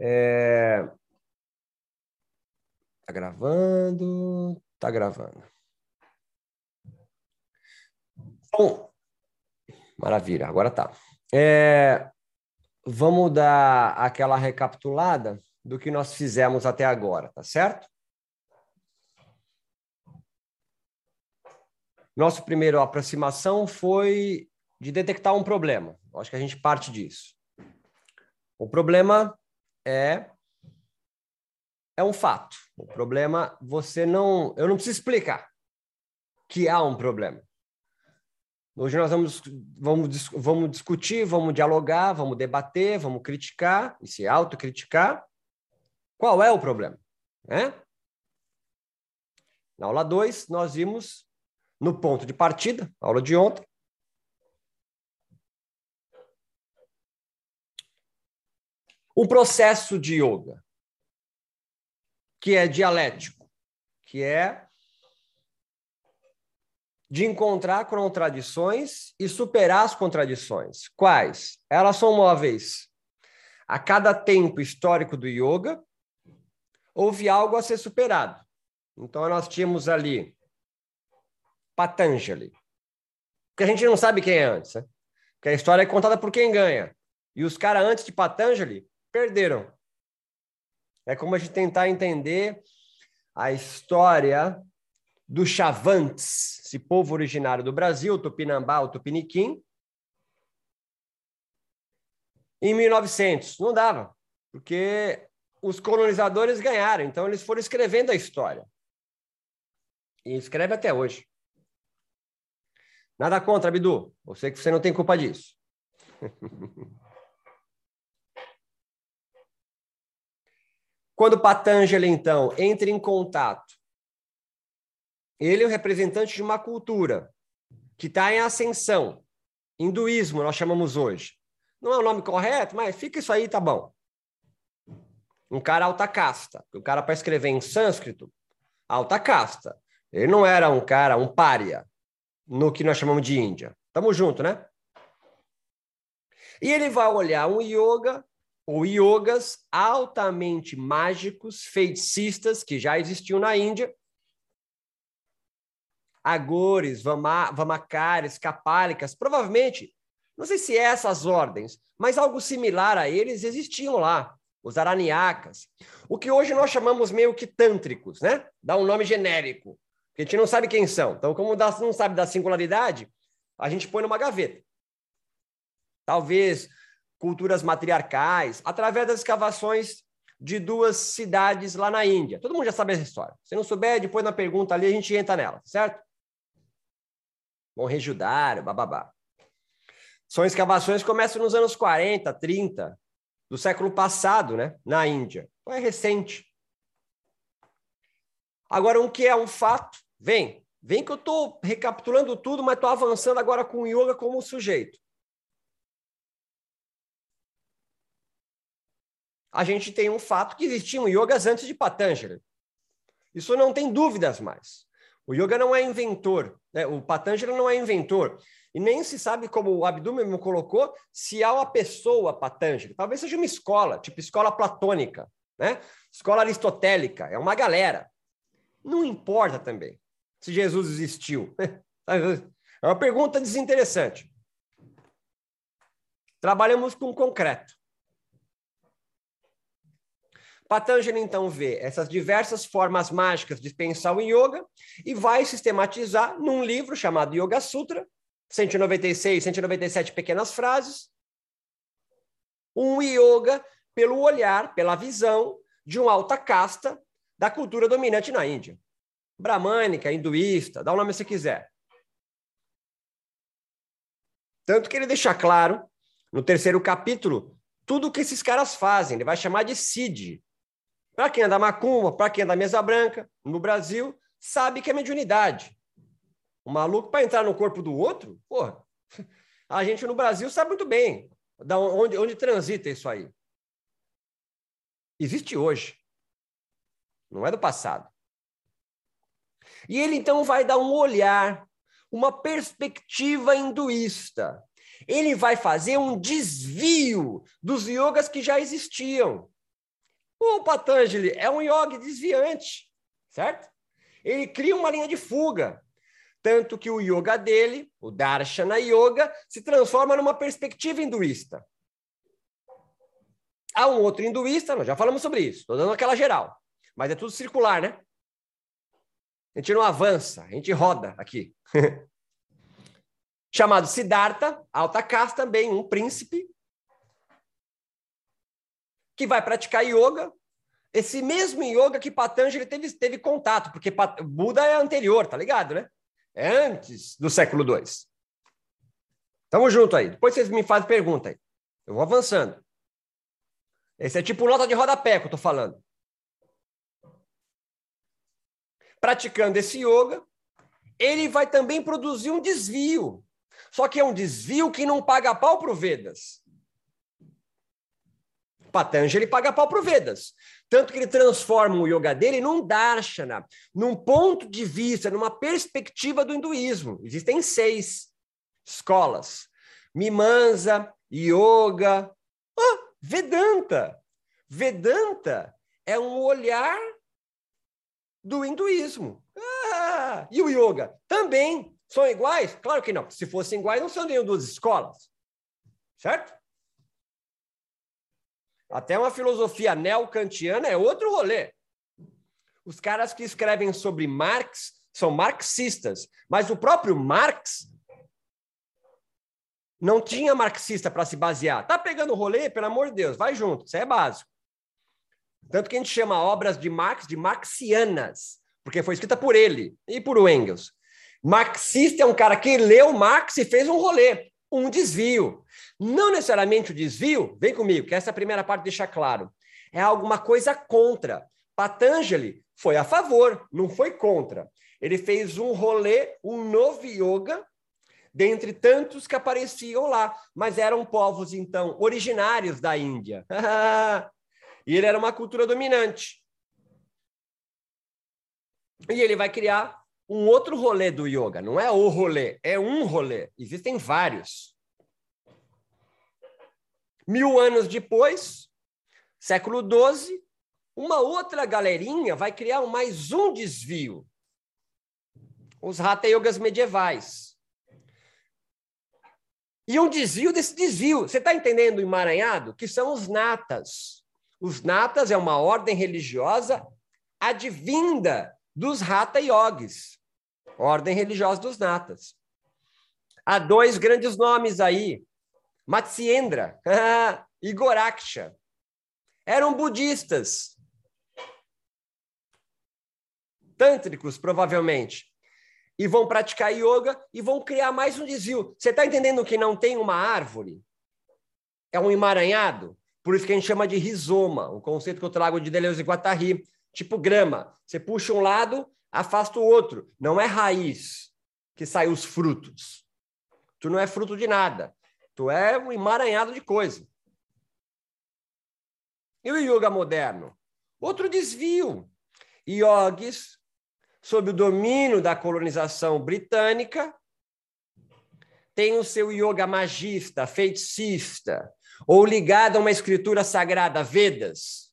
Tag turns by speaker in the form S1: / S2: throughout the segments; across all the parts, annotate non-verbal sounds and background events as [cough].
S1: É... Tá gravando, tá gravando. Bom, maravilha, agora tá. É... Vamos dar aquela recapitulada do que nós fizemos até agora, tá certo? Nossa primeira aproximação foi de detectar um problema. Acho que a gente parte disso. O problema é é um fato. O problema você não, eu não preciso explicar que há um problema. Hoje nós vamos, vamos, vamos discutir, vamos dialogar, vamos debater, vamos criticar e se autocriticar. Qual é o problema? Né? Na aula 2, nós vimos no ponto de partida, aula de ontem. Um processo de yoga que é dialético, que é de encontrar contradições e superar as contradições. Quais? Elas são móveis. A cada tempo histórico do yoga, houve algo a ser superado. Então, nós tínhamos ali Patanjali. Porque a gente não sabe quem é antes, né? Porque a história é contada por quem ganha. E os caras antes de Patanjali perderam. É como a gente tentar entender a história dos Chavantes, esse povo originário do Brasil, Tupinambá, Tupiniquim, em 1900. Não dava, porque os colonizadores ganharam, então eles foram escrevendo a história. E escreve até hoje. Nada contra, Bidu. Eu sei que você não tem culpa disso. [laughs] Quando Patanjali, então, entra em contato, ele é o representante de uma cultura que está em ascensão. Hinduísmo, nós chamamos hoje. Não é o nome correto, mas fica isso aí, tá bom. Um cara alta casta. O cara, para escrever em sânscrito, alta casta. Ele não era um cara, um pária no que nós chamamos de Índia. Tamo junto, né? E ele vai olhar um yoga ou yogas altamente mágicos, feiticistas, que já existiam na Índia. Agores, vama, vamakares, kapálicas, provavelmente, não sei se é essas ordens, mas algo similar a eles existiam lá. Os araniacas. O que hoje nós chamamos meio que tântricos, né? Dá um nome genérico a gente não sabe quem são. Então, como não sabe da singularidade, a gente põe numa gaveta. Talvez culturas matriarcais, através das escavações de duas cidades lá na Índia. Todo mundo já sabe essa história. Se não souber, depois na pergunta ali a gente entra nela, certo? Mohenjo-Daro, bababá. São escavações que começam nos anos 40, 30 do século passado, né, na Índia. Então é recente. Agora, um que é um fato Vem, vem que eu estou recapitulando tudo, mas estou avançando agora com o yoga como sujeito. A gente tem um fato que existiam yogas antes de Patanjali. Isso não tem dúvidas mais. O yoga não é inventor, né? o Patanjali não é inventor. E nem se sabe, como o Abdu mesmo colocou, se há uma pessoa Patanjali. Talvez seja uma escola, tipo escola platônica, né? escola aristotélica, é uma galera. Não importa também se Jesus existiu? [laughs] É uma pergunta desinteressante. Trabalhamos com concreto. Patanjali, então, vê essas diversas formas mágicas de pensar o yoga e vai sistematizar num livro chamado Yoga Sutra, 196, 197 pequenas frases, um yoga pelo olhar, pela visão de uma alta casta da cultura dominante na Índia bramânica, hinduísta, dá o nome se quiser. Tanto que ele deixa claro, no terceiro capítulo, tudo o que esses caras fazem. Ele vai chamar de CID. Para quem é da macumba, para quem é da mesa branca, no Brasil, sabe que é mediunidade. O maluco, para entrar no corpo do outro, porra, [laughs] a gente no Brasil sabe muito bem da onde, onde transita isso aí. Existe hoje. Não é do passado. E ele então vai dar um olhar, uma perspectiva hinduísta. Ele vai fazer um desvio dos yogas que já existiam. O Patanjali é um yogi desviante, certo? Ele cria uma linha de fuga. Tanto que o yoga dele, o Darshana Yoga, se transforma numa perspectiva hinduísta. Há um outro hinduísta, nós já falamos sobre isso, estou dando aquela geral, mas é tudo circular, né? A gente não avança, a gente roda aqui. [laughs] Chamado Siddhartha, alta casta também, um príncipe, que vai praticar yoga. Esse mesmo yoga que Patanjali teve, teve contato, porque Buda é anterior, tá ligado, né? É antes do século II. Tamo junto aí. Depois vocês me fazem pergunta aí. Eu vou avançando. Esse é tipo nota de rodapé que eu tô falando. Praticando esse yoga, ele vai também produzir um desvio. Só que é um desvio que não paga pau pro Vedas. Patanjali paga pau pro Vedas. Tanto que ele transforma o yoga dele num darshana, num ponto de vista, numa perspectiva do hinduísmo. Existem seis escolas: Mimansa, Yoga, ah, Vedanta. Vedanta é um olhar do hinduísmo. Ah, e o yoga também são iguais? Claro que não. Se fossem iguais, não seriam duas escolas. Certo? Até uma filosofia neo-kantiana é outro rolê. Os caras que escrevem sobre Marx são marxistas, mas o próprio Marx não tinha marxista para se basear. Tá pegando o rolê? Pelo amor de Deus, vai junto, isso é básico. Tanto que a gente chama obras de Marx de marxianas, porque foi escrita por ele e por Engels. Marxista é um cara que leu Marx e fez um rolê um desvio. Não necessariamente o desvio, vem comigo, que essa primeira parte deixa claro, é alguma coisa contra. Patanjali foi a favor, não foi contra. Ele fez um rolê, um novo yoga, dentre tantos que apareciam lá, mas eram povos, então, originários da Índia. [laughs] e ele era uma cultura dominante. E ele vai criar um outro rolê do yoga. Não é o rolê, é um rolê. Existem vários. Mil anos depois, século XII, uma outra galerinha vai criar mais um desvio. Os Hatha Yogas medievais. E um desvio desse desvio. Você está entendendo o emaranhado? Que são os natas. Os natas é uma ordem religiosa advinda dos Hatha Yogis ordem religiosa dos natas. Há dois grandes nomes aí, Matsyendra e Goraksha. Eram budistas. Tântricos, provavelmente. E vão praticar yoga e vão criar mais um desvio. Você está entendendo que não tem uma árvore? É um emaranhado? Por isso que a gente chama de rizoma, um conceito que eu trago de Deleuze e Guattari, tipo grama. Você puxa um lado, afasta o outro. Não é raiz que sai os frutos. Tu não é fruto de nada. Tu é um emaranhado de coisa. E o yoga moderno? Outro desvio. Yogis, sob o domínio da colonização britânica, tem o seu yoga magista, feiticista, ou ligado a uma escritura sagrada, Vedas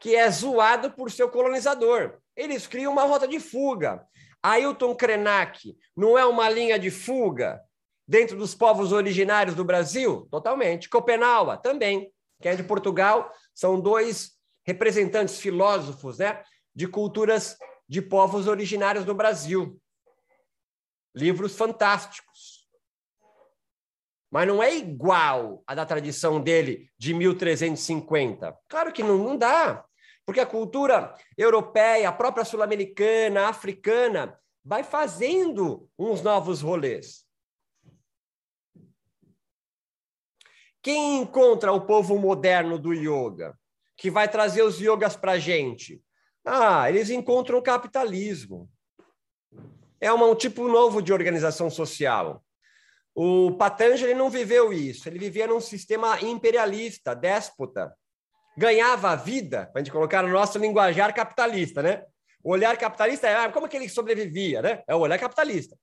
S1: que é zoado por seu colonizador. Eles criam uma rota de fuga. Ailton Krenak não é uma linha de fuga dentro dos povos originários do Brasil? Totalmente. Copenhague também, que é de Portugal, são dois representantes filósofos né, de culturas de povos originários do Brasil. Livros fantásticos. Mas não é igual à da tradição dele de 1350. Claro que não, não dá. Porque a cultura europeia, a própria sul-americana, africana, vai fazendo uns novos rolês. Quem encontra o povo moderno do yoga, que vai trazer os yogas para a gente? Ah, eles encontram o capitalismo. É um tipo novo de organização social. O Patanjali não viveu isso, ele vivia num sistema imperialista, déspota ganhava a vida, para a gente colocar no nosso linguajar capitalista, né? O olhar capitalista é ah, como é que ele sobrevivia, né? É o olhar capitalista.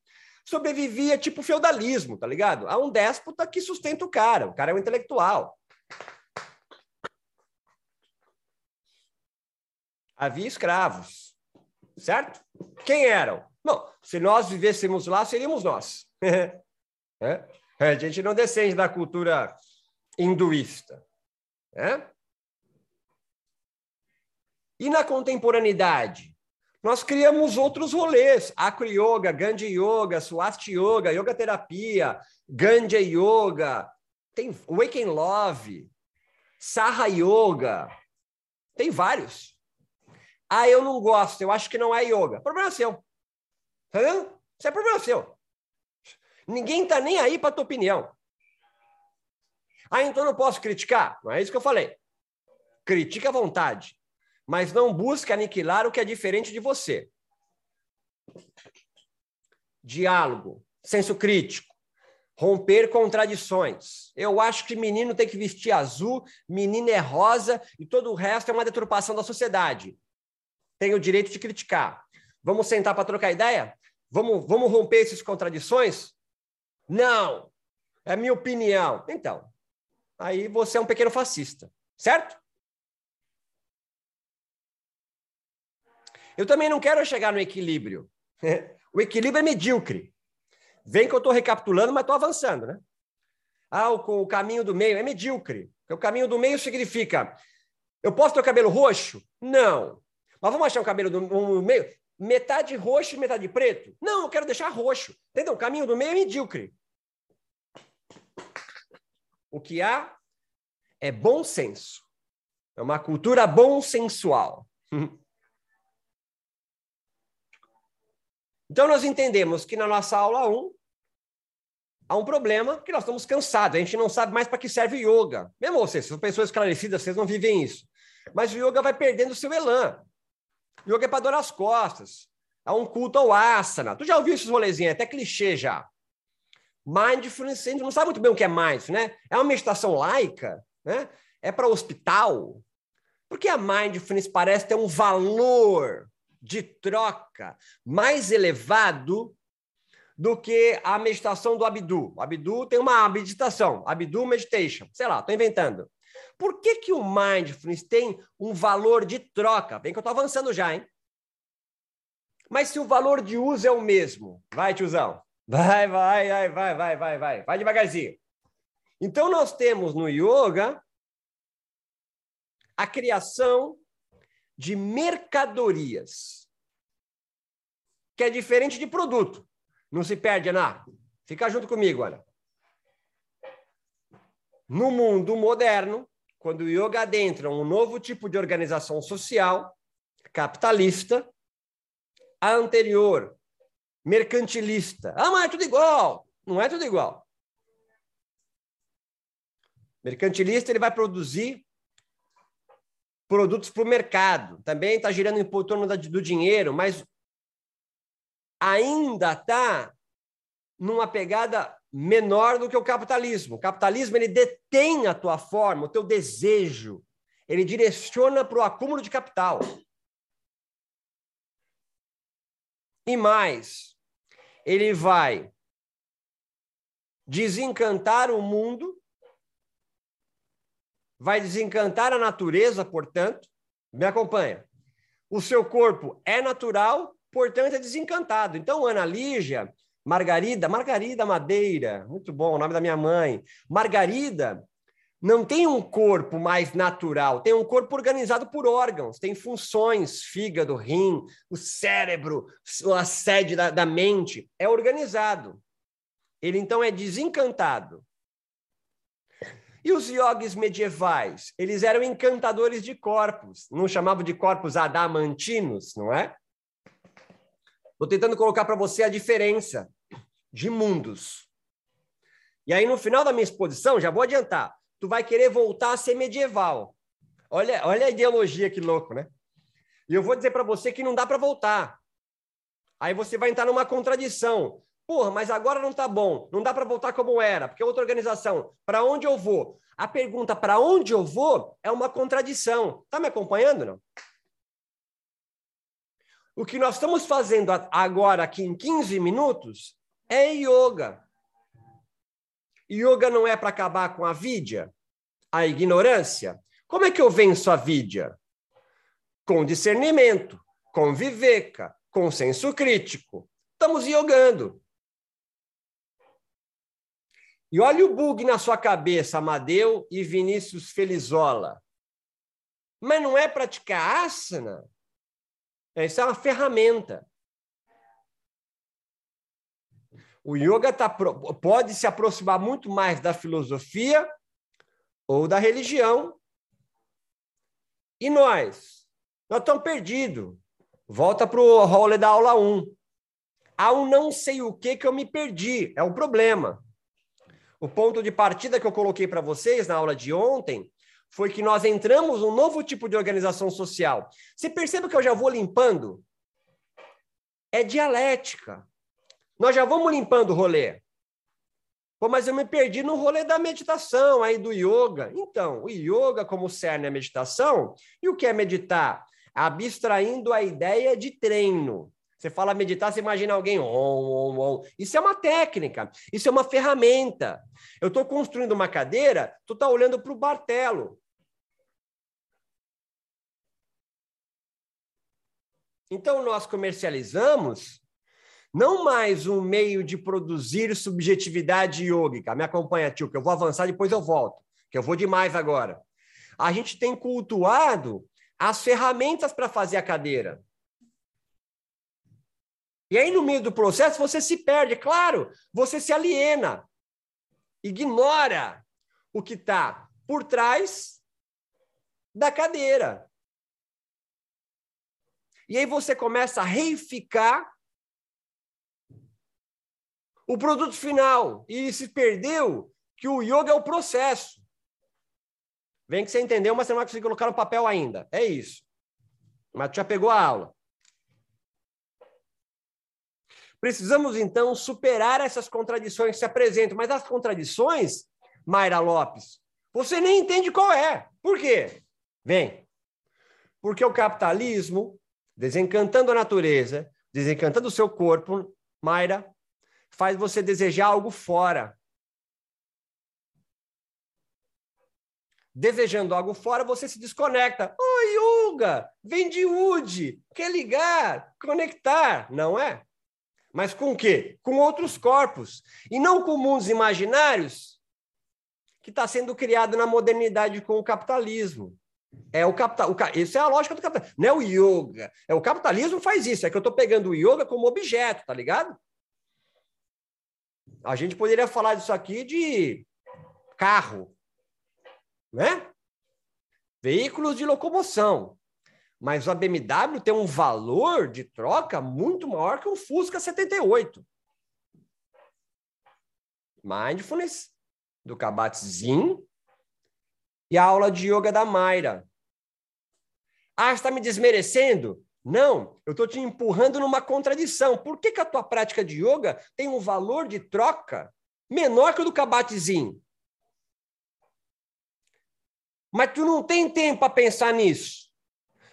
S1: Sobrevivia tipo feudalismo, tá ligado? Há um déspota que sustenta o cara, o cara é um intelectual. Havia escravos, certo? Quem eram? Bom, se nós vivêssemos lá, seríamos nós. [laughs] É? é? A gente não descende da cultura hinduísta. Né? E na contemporaneidade? Nós criamos outros rolês, Acro Yoga, Gandhi Yoga, Swasti Yoga, Yoga Terapia, Gandhi Yoga, tem Waking Love, Saha Yoga, tem vários. Ah, eu não gosto, eu acho que não é yoga. Problema seu. Isso é problema seu. Ninguém tá nem aí para tua opinião. Ah, então não posso criticar? Não é isso que eu falei. Critica à vontade mas não busque aniquilar o que é diferente de você. Diálogo, senso crítico, romper contradições. Eu acho que menino tem que vestir azul, menina é rosa e todo o resto é uma deturpação da sociedade. Tem o direito de criticar. Vamos sentar para trocar ideia? Vamos, vamos romper essas contradições? Não, é minha opinião. Então, aí você é um pequeno fascista, certo? Eu também não quero chegar no equilíbrio. [laughs] o equilíbrio é medíocre. Vem que eu estou recapitulando, mas estou avançando, né? Ah, o, o caminho do meio é medíocre. O caminho do meio significa: eu posso ter o cabelo roxo? Não. Mas vamos achar um cabelo do um meio? Metade roxo e metade preto? Não, eu quero deixar roxo. Entendeu? O caminho do meio é medíocre. O que há é bom senso. É uma cultura bom sensual. [laughs] Então, nós entendemos que na nossa aula 1 há um problema que nós estamos cansados, a gente não sabe mais para que serve yoga. Mesmo vocês, são pessoas esclarecidas, vocês não vivem isso. Mas o yoga vai perdendo o seu elan. Yoga é para dor as costas. Há um culto ao asana. Tu já ouviu esses rolezinhos? É até clichê já. Mindfulness, a gente não sabe muito bem o que é mindfulness, né? É uma meditação laica, né? É para hospital. Porque a mindfulness parece ter um valor de troca mais elevado do que a meditação do Abdu. O Abdu tem uma meditação, Abdu Meditation, sei lá, estou inventando. Por que, que o Mindfulness tem um valor de troca? Bem que eu estou avançando já, hein? Mas se o valor de uso é o mesmo, vai, tiozão. Vai, vai, vai, vai, vai, vai, vai. Vai devagarzinho. Então, nós temos no yoga a criação de mercadorias, que é diferente de produto. Não se perde, Ana. Fica junto comigo, olha. No mundo moderno, quando o yoga adentra um novo tipo de organização social, capitalista, a anterior, mercantilista. Ah, mas é tudo igual. Não é tudo igual. Mercantilista, ele vai produzir produtos para o mercado. Também está girando em torno do dinheiro, mas ainda está numa pegada menor do que o capitalismo. O capitalismo ele detém a tua forma, o teu desejo. Ele direciona para o acúmulo de capital. E mais, ele vai desencantar o mundo vai desencantar a natureza, portanto, me acompanha. O seu corpo é natural, portanto é desencantado. Então, Ana Lígia, Margarida, Margarida Madeira, muito bom, o nome da minha mãe. Margarida não tem um corpo mais natural, tem um corpo organizado por órgãos, tem funções, fígado, rim, o cérebro, a sede da, da mente, é organizado. Ele então é desencantado. E os yogis medievais? Eles eram encantadores de corpos, não chamavam de corpos adamantinos, não é? Estou tentando colocar para você a diferença de mundos. E aí, no final da minha exposição, já vou adiantar, tu vai querer voltar a ser medieval. Olha, olha a ideologia que louco, né? E eu vou dizer para você que não dá para voltar. Aí você vai entrar numa contradição. Porra, mas agora não tá bom, não dá para voltar como era, porque é outra organização. Para onde eu vou? A pergunta para onde eu vou é uma contradição. Tá me acompanhando, não? O que nós estamos fazendo agora aqui em 15 minutos é yoga. Yoga não é para acabar com a vidya, a ignorância. Como é que eu venço a vidya? com discernimento, com viveka, com senso crítico. Estamos iogando. E olha o bug na sua cabeça, Amadeu e Vinícius Felizola. Mas não é praticar asana. Isso é uma ferramenta. O yoga tá, pode se aproximar muito mais da filosofia ou da religião. E nós? Nós estamos perdidos. Volta para o role da aula 1. Há um não sei o que que eu me perdi. É um problema. O ponto de partida que eu coloquei para vocês na aula de ontem foi que nós entramos num novo tipo de organização social. Você percebe que eu já vou limpando? É dialética. Nós já vamos limpando o rolê. Pô, mas eu me perdi no rolê da meditação, aí do yoga. Então, o yoga como cerne é meditação. E o que é meditar? Abstraindo a ideia de treino. Você fala meditar, você imagina alguém. On, on, on. Isso é uma técnica, isso é uma ferramenta. Eu estou construindo uma cadeira, tu está olhando para o martelo. Então, nós comercializamos não mais um meio de produzir subjetividade yógica. Me acompanha, tio, que eu vou avançar, depois eu volto, que eu vou demais agora. A gente tem cultuado as ferramentas para fazer a cadeira. E aí, no meio do processo, você se perde. Claro, você se aliena, ignora o que está por trás da cadeira. E aí você começa a reificar o produto final. E se perdeu que o yoga é o processo. Vem que você entendeu, mas você não vai conseguir colocar no papel ainda. É isso. Mas já pegou a aula. Precisamos, então, superar essas contradições que se apresentam. Mas as contradições, Mayra Lopes, você nem entende qual é. Por quê? Vem. Porque o capitalismo, desencantando a natureza, desencantando o seu corpo, Mayra, faz você desejar algo fora. Desejando algo fora, você se desconecta. Oi, Yuga, vem de Wood, quer ligar, conectar, não é? Mas com o quê? Com outros corpos. E não com mundos imaginários que está sendo criado na modernidade com o capitalismo. É o capital, o, isso é a lógica do capitalismo. Não é o yoga. É o capitalismo faz isso. É que eu estou pegando o yoga como objeto, tá ligado? A gente poderia falar disso aqui de carro, né? Veículos de locomoção. Mas a BMW tem um valor de troca muito maior que um Fusca 78. Mindfulness, do Kabat-Zinn, e a aula de yoga da Mayra. Ah, está me desmerecendo? Não, eu estou te empurrando numa contradição. Por que, que a tua prática de yoga tem um valor de troca menor que o do kabatezinho? Mas tu não tem tempo para pensar nisso.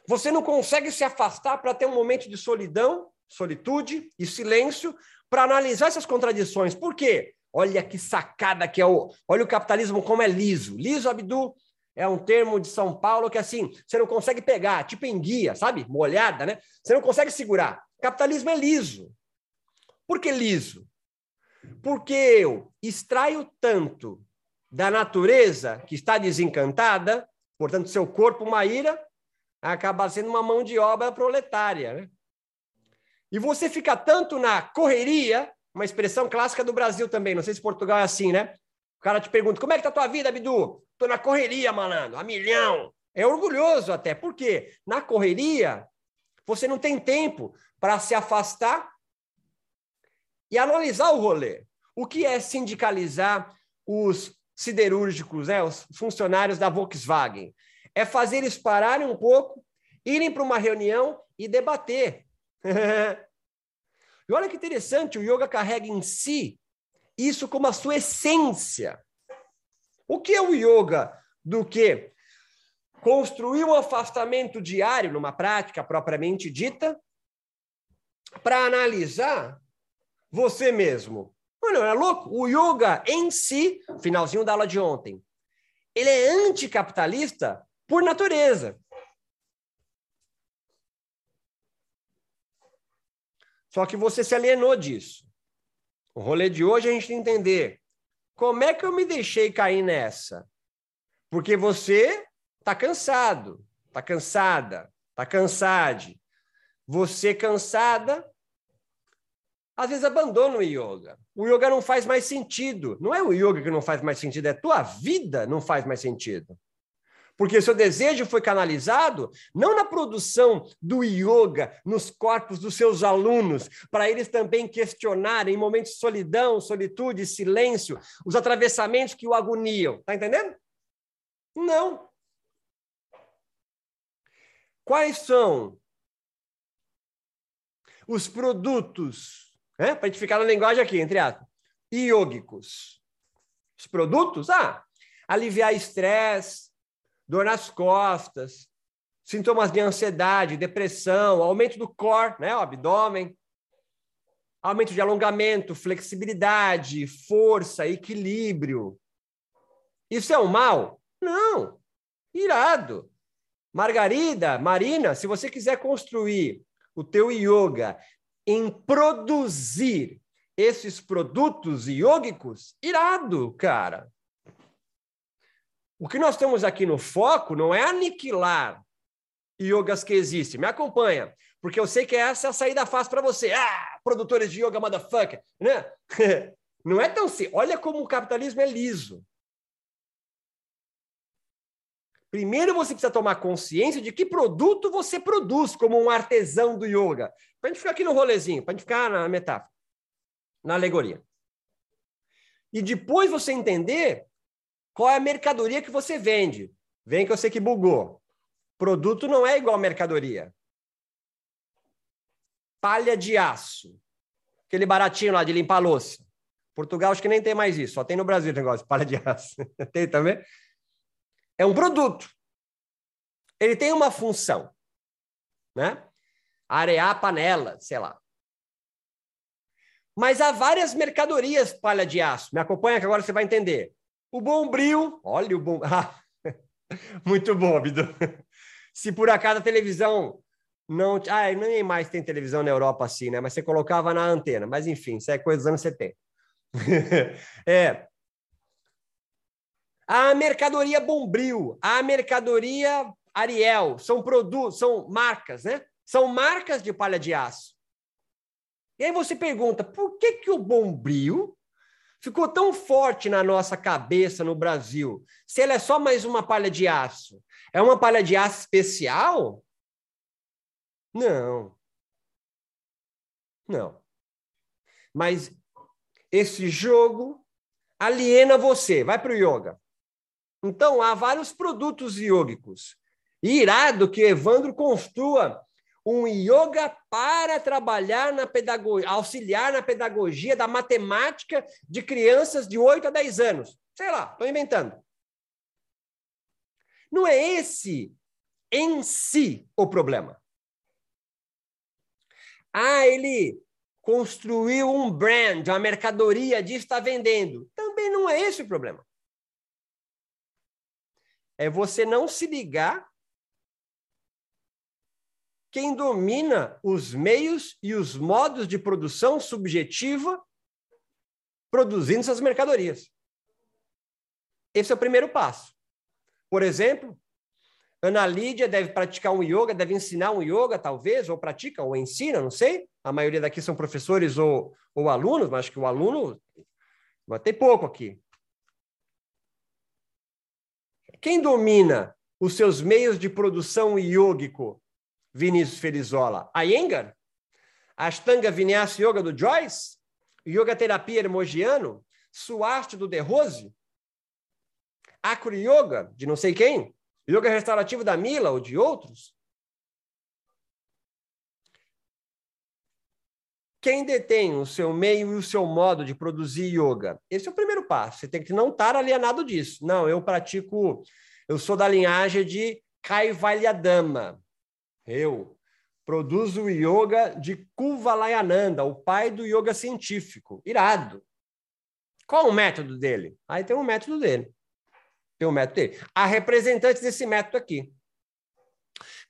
S1: Você não consegue se afastar para ter um momento de solidão, solitude e silêncio para analisar essas contradições. Por quê? Olha que sacada que é o. Olha o capitalismo como é liso. Liso, Abdu, é um termo de São Paulo que, assim, você não consegue pegar, tipo enguia, sabe? Molhada, né? Você não consegue segurar. Capitalismo é liso. Por que liso? Porque eu extraio tanto da natureza que está desencantada, portanto, seu corpo, uma ira, acaba sendo uma mão de obra proletária, né? E você fica tanto na correria, uma expressão clássica do Brasil também, não sei se Portugal é assim, né? O cara te pergunta: como é que tá a tua vida, Bidu? Tô na correria, malandro, a milhão. É orgulhoso até, porque na correria você não tem tempo para se afastar e analisar o rolê. O que é sindicalizar os siderúrgicos, né, os funcionários da Volkswagen? É fazer eles pararem um pouco, irem para uma reunião e debater. [laughs] e olha que interessante, o yoga carrega em si isso como a sua essência. O que é o yoga do que construir um afastamento diário numa prática propriamente dita para analisar você mesmo. Não, é louco? O yoga em si, finalzinho da aula de ontem, ele é anticapitalista por natureza. Só que você se alienou disso. O rolê de hoje é a gente entender como é que eu me deixei cair nessa? Porque você está cansado, está cansada, está cansade. Você cansada às vezes abandona o yoga. O yoga não faz mais sentido. Não é o yoga que não faz mais sentido, é a tua vida não faz mais sentido. Porque seu desejo foi canalizado não na produção do yoga nos corpos dos seus alunos, para eles também questionarem em momentos de solidão, solitude, silêncio, os atravessamentos que o agoniam. Tá entendendo? Não. Quais são os produtos, né? para a gente ficar na linguagem aqui, entre aspas, iógicos? Os produtos? Ah, aliviar estresse, dor nas costas, sintomas de ansiedade, depressão, aumento do core, né, o abdômen, aumento de alongamento, flexibilidade, força, equilíbrio. Isso é um mal? Não. Irado. Margarida, Marina, se você quiser construir o teu yoga em produzir esses produtos iógicos, irado, cara. O que nós temos aqui no foco não é aniquilar yogas que existem. Me acompanha, porque eu sei que essa é a saída fácil para você. Ah, produtores de yoga, motherfucker, né? [laughs] Não é tão assim. Olha como o capitalismo é liso. Primeiro você precisa tomar consciência de que produto você produz como um artesão do yoga. Para a gente ficar aqui no rolezinho, para a gente ficar na metáfora, na alegoria. E depois você entender qual é a mercadoria que você vende? Vem que eu sei que bugou. Produto não é igual mercadoria. Palha de aço. Aquele baratinho lá de limpar louça. Portugal acho que nem tem mais isso. Só tem no Brasil o negócio, palha de aço. [laughs] tem também? É um produto. Ele tem uma função. Né? Arear panela, sei lá. Mas há várias mercadorias palha de aço. Me acompanha que agora você vai entender. O Bombril, olha o bom. [laughs] muito bom. Se por acaso a televisão não. Ah, nem mais tem televisão na Europa assim, né? Mas você colocava na antena. Mas enfim, isso é coisa dos anos 70. [laughs] é. A mercadoria Bombril, a mercadoria Ariel, são produtos, são marcas, né? São marcas de palha de aço. E aí você pergunta, por que, que o Bombril ficou tão forte na nossa cabeça no Brasil? Se ela é só mais uma palha de aço, é uma palha de aço especial? Não. Não. Mas esse jogo aliena você. Vai para o yoga. Então, há vários produtos iógicos. irado que Evandro construa um yoga para trabalhar na pedagogia, auxiliar na pedagogia da matemática de crianças de 8 a 10 anos. Sei lá, estou inventando. Não é esse em si o problema. Ah, ele construiu um brand, uma mercadoria de está vendendo. Também não é esse o problema. É você não se ligar quem domina os meios e os modos de produção subjetiva produzindo essas mercadorias. Esse é o primeiro passo. Por exemplo, Ana Lídia deve praticar um yoga, deve ensinar um yoga, talvez, ou pratica, ou ensina, não sei. A maioria daqui são professores ou, ou alunos, mas acho que o aluno vai ter pouco aqui. Quem domina os seus meios de produção iógico Vinícius Felizola? Iyengar? Ashtanga Vinyasa Yoga do Joyce? Yoga Terapia Hermogiano? Suarte do De Rose? Acro Yoga, de não sei quem? Yoga Restaurativo da Mila ou de outros? Quem detém o seu meio e o seu modo de produzir yoga? Esse é o primeiro passo. Você tem que não estar alienado disso. Não, eu pratico, eu sou da linhagem de Kaivalyadama. Eu produzo o yoga de Kuvalayananda, o pai do yoga científico. Irado. Qual o método dele? Aí tem um método dele. Tem um método dele. Há representantes desse método aqui.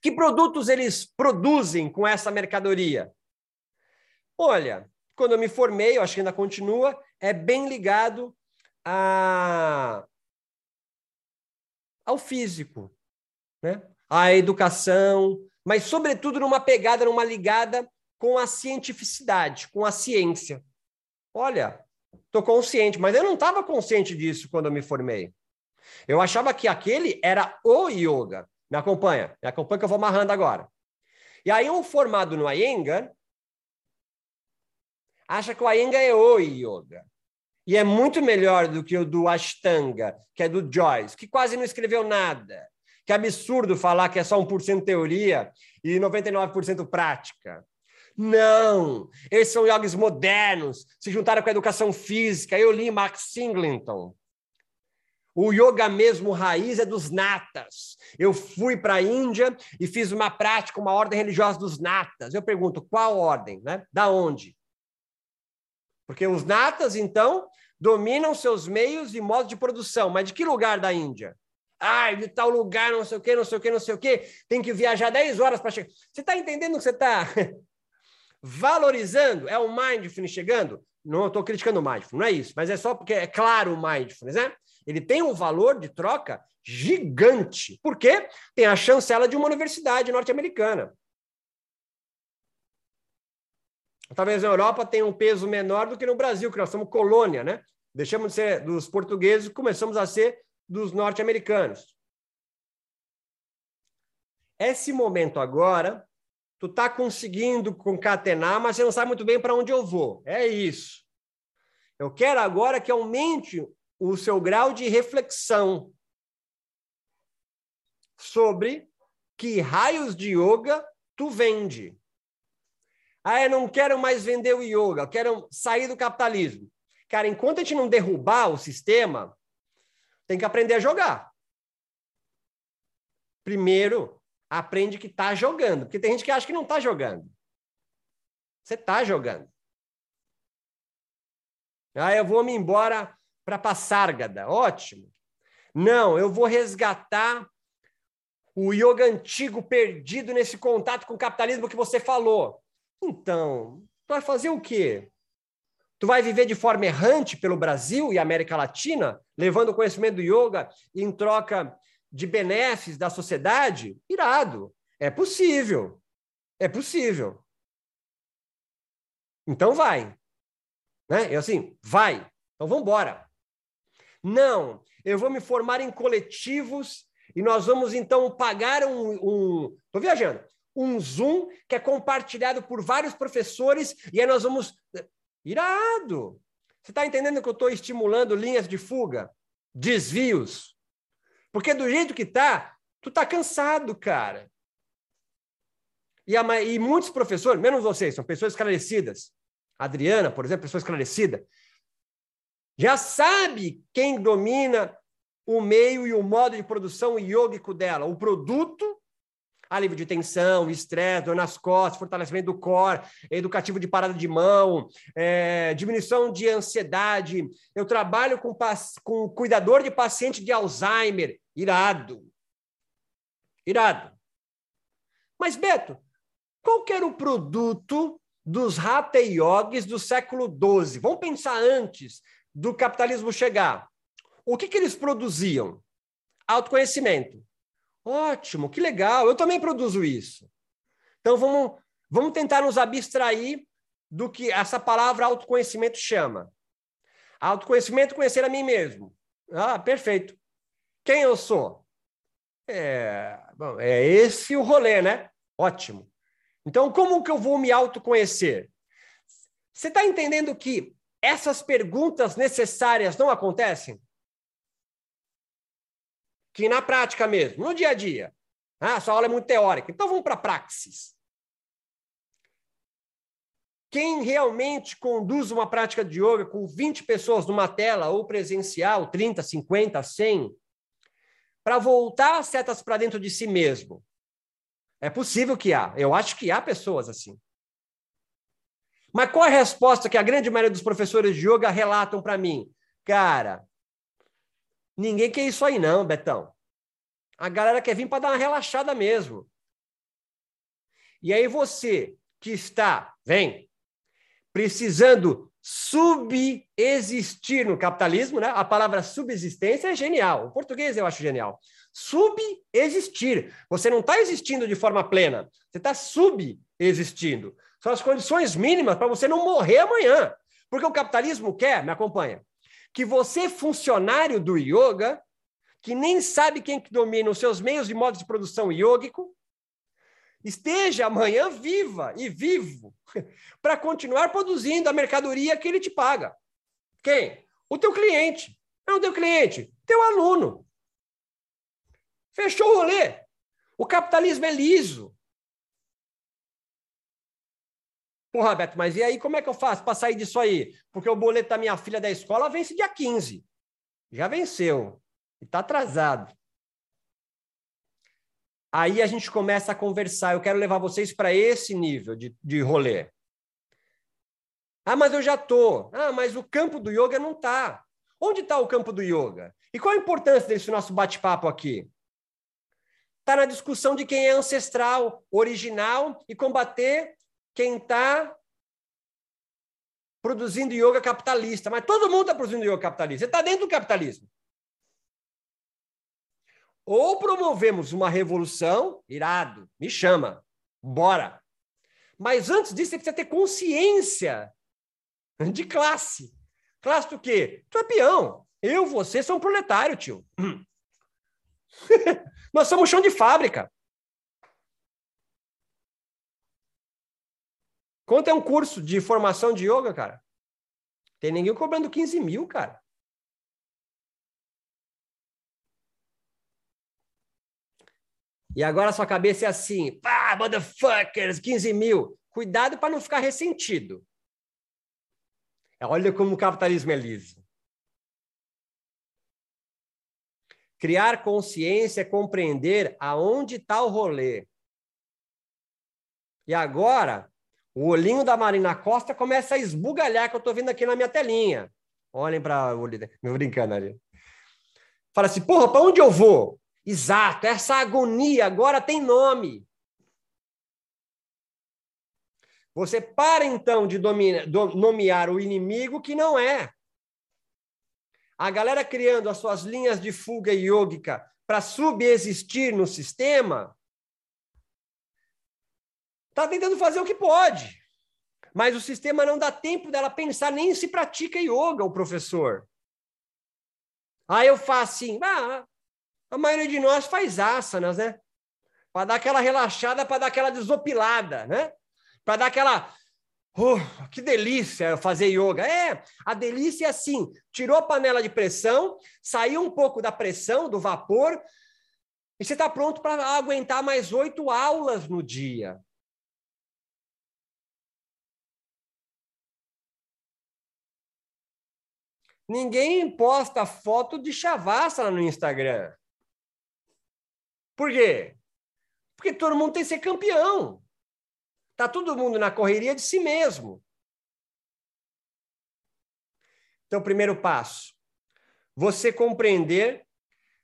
S1: Que produtos eles produzem com essa mercadoria? Olha, quando eu me formei, eu acho que ainda continua, é bem ligado a... ao físico, né? à educação, mas, sobretudo, numa pegada, numa ligada com a cientificidade, com a ciência. Olha, estou consciente, mas eu não estava consciente disso quando eu me formei. Eu achava que aquele era o yoga. Me acompanha, me acompanha que eu vou amarrando agora. E aí, um formado no Iyengar acha que o Iyengar é o yoga. E é muito melhor do que o do Ashtanga, que é do Joyce, que quase não escreveu nada. Que absurdo falar que é só 1% teoria e 99% prática. Não, eles são yogis modernos, se juntaram com a educação física. Eu li Max Singleton. O yoga mesmo raiz é dos natas. Eu fui para a Índia e fiz uma prática, uma ordem religiosa dos natas. Eu pergunto, qual ordem? Né? Da onde? Porque os natas, então, dominam seus meios e modos de produção. Mas de que lugar da Índia? Ah, de tal lugar, não sei o quê, não sei o quê, não sei o quê. Tem que viajar 10 horas para chegar. Você está entendendo que você está [laughs] valorizando? É o mindfulness chegando? Não estou criticando o mindfulness, não é isso. Mas é só porque é claro o mindfulness, né? Ele tem um valor de troca gigante. Por quê? Tem a chancela de uma universidade norte-americana. Talvez na Europa tenha um peso menor do que no Brasil, que nós somos colônia, né? Deixamos de ser dos portugueses e começamos a ser dos norte-americanos. Esse momento agora, tu tá conseguindo concatenar, mas você não sabe muito bem para onde eu vou. É isso. Eu quero agora que aumente o seu grau de reflexão sobre que raios de yoga tu vende. Ah, eu não quero mais vender o yoga, eu quero sair do capitalismo. Cara, enquanto a gente não derrubar o sistema, tem que aprender a jogar. Primeiro, aprende que está jogando, porque tem gente que acha que não está jogando. Você está jogando. Ah, eu vou me embora para Passárgada. Ótimo. Não, eu vou resgatar o yoga antigo perdido nesse contato com o capitalismo que você falou. Então, vai fazer o quê? Tu vai viver de forma errante pelo Brasil e América Latina, levando o conhecimento do yoga em troca de benefícios da sociedade? Irado. É possível. É possível. Então vai. Né? Eu assim, vai. Então vamos embora. Não, eu vou me formar em coletivos e nós vamos então pagar um. um tô viajando. Um Zoom que é compartilhado por vários professores e aí nós vamos. Irado! Você está entendendo que eu estou estimulando linhas de fuga, desvios? Porque do jeito que está, tu está cansado, cara. E, a, e muitos professores, menos vocês, são pessoas esclarecidas. A Adriana, por exemplo, pessoa esclarecida já sabe quem domina o meio e o modo de produção iógico dela, o produto, alívio de tensão, estresse, dor nas costas, fortalecimento do core, educativo de parada de mão, é, diminuição de ansiedade. Eu trabalho com, com cuidador de paciente de Alzheimer, irado. Irado. Mas, Beto, qual que era o produto dos Hatha Yogis do século XII? Vamos pensar antes do capitalismo chegar, o que, que eles produziam? Autoconhecimento. Ótimo, que legal, eu também produzo isso. Então vamos, vamos tentar nos abstrair do que essa palavra autoconhecimento chama. Autoconhecimento, conhecer a mim mesmo. Ah, perfeito. Quem eu sou? É, bom, é esse o rolê, né? Ótimo. Então, como que eu vou me autoconhecer? Você está entendendo que essas perguntas necessárias não acontecem? Que na prática mesmo, no dia a dia. Ah, sua aula é muito teórica. Então vamos para a praxis. Quem realmente conduz uma prática de yoga com 20 pessoas numa tela ou presencial, 30, 50, 100, para voltar setas para dentro de si mesmo? É possível que há. Eu acho que há pessoas assim. Mas qual a resposta que a grande maioria dos professores de yoga relatam para mim? Cara, ninguém quer isso aí não, Betão. A galera quer vir para dar uma relaxada mesmo. E aí você que está, vem, precisando subexistir no capitalismo, né? A palavra subsistência é genial. O português eu acho genial. Subexistir. Você não está existindo de forma plena, você está subexistindo. São as condições mínimas para você não morrer amanhã. Porque o capitalismo quer, me acompanha, que você, funcionário do yoga, que nem sabe quem que domina os seus meios e modos de produção yógico, esteja amanhã viva e vivo [laughs] para continuar produzindo a mercadoria que ele te paga. Quem? O teu cliente. Não o teu cliente, teu aluno. Fechou o rolê. O capitalismo é liso. Porra, Beto, mas e aí como é que eu faço para sair disso aí? Porque o boleto da minha filha da escola vence dia 15. Já venceu. E está atrasado. Aí a gente começa a conversar. Eu quero levar vocês para esse nível de, de rolê. Ah, mas eu já tô. Ah, mas o campo do yoga não tá. Onde está o campo do yoga? E qual a importância desse nosso bate-papo aqui? Está na discussão de quem é ancestral, original e combater quem está produzindo yoga capitalista. Mas todo mundo está produzindo yoga capitalista. Você está dentro do capitalismo. Ou promovemos uma revolução, irado, me chama, bora. Mas antes disso, você precisa ter consciência de classe. Classe do quê? Tu é peão. Eu, você, sou um proletário, tio. [clears throat] Nós somos chão de fábrica. Quanto é um curso de formação de yoga, cara? Tem ninguém cobrando 15 mil, cara. E agora sua cabeça é assim, pá, motherfuckers, 15 mil. Cuidado para não ficar ressentido. Olha como o capitalismo é liso. Criar consciência é compreender aonde está o rolê. E agora, o olhinho da Marina Costa começa a esbugalhar, que eu estou vendo aqui na minha telinha. Olhem para o olho, me brincando ali. Fala assim, porra, para onde eu vou? Exato, essa agonia agora tem nome. Você para então de nomear o inimigo que não é. A galera criando as suas linhas de fuga yógica para subexistir no sistema está tentando fazer o que pode. Mas o sistema não dá tempo dela pensar nem se pratica yoga, o professor. Aí eu faço assim, ah, a maioria de nós faz asanas, né? Para dar aquela relaxada, para dar aquela desopilada, né? Para dar aquela. Oh, que delícia fazer yoga. É, a delícia é assim: tirou a panela de pressão, saiu um pouco da pressão, do vapor, e você está pronto para aguentar mais oito aulas no dia. Ninguém posta foto de chavassa no Instagram. Por quê? Porque todo mundo tem que ser campeão. Tá todo mundo na correria de si mesmo. Então, primeiro passo: você compreender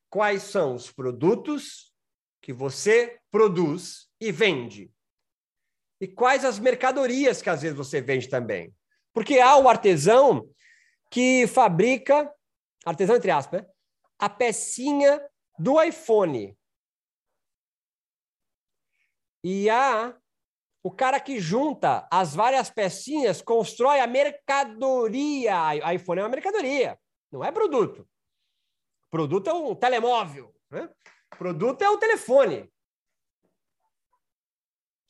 S1: quais são os produtos que você produz e vende. E quais as mercadorias que às vezes você vende também. Porque há o artesão que fabrica, artesão entre aspas, a pecinha do iPhone. E há o cara que junta as várias pecinhas, constrói a mercadoria. iPhone é uma mercadoria, não é produto. Produto é um telemóvel. Né? Produto é o telefone.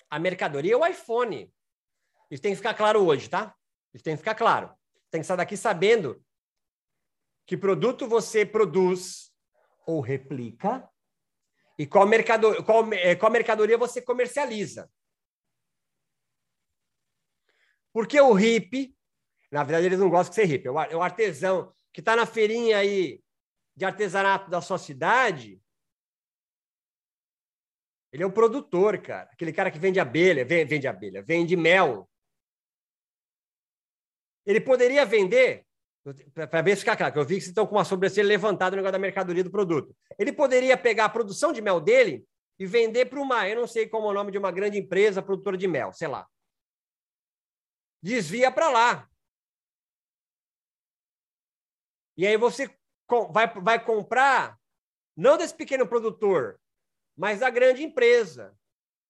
S1: A mercadoria é o iPhone. Isso tem que ficar claro hoje, tá? Isso tem que ficar claro. Tem que sair daqui sabendo que produto você produz ou replica e qual, mercado, qual, eh, qual mercadoria você comercializa. Porque o hippie, na verdade eles não gostam de ser hippie, é o artesão que está na feirinha aí de artesanato da sua cidade, ele é o produtor, cara. Aquele cara que vende abelha, vende abelha, vende mel. Ele poderia vender para ver se ficar claro, que eu vi que vocês estão com uma sobrancelha levantada no negócio da mercadoria do produto. Ele poderia pegar a produção de mel dele e vender para uma, eu não sei como é o nome de uma grande empresa produtora de mel, sei lá. desvia para lá. E aí você vai, vai comprar, não desse pequeno produtor, mas da grande empresa,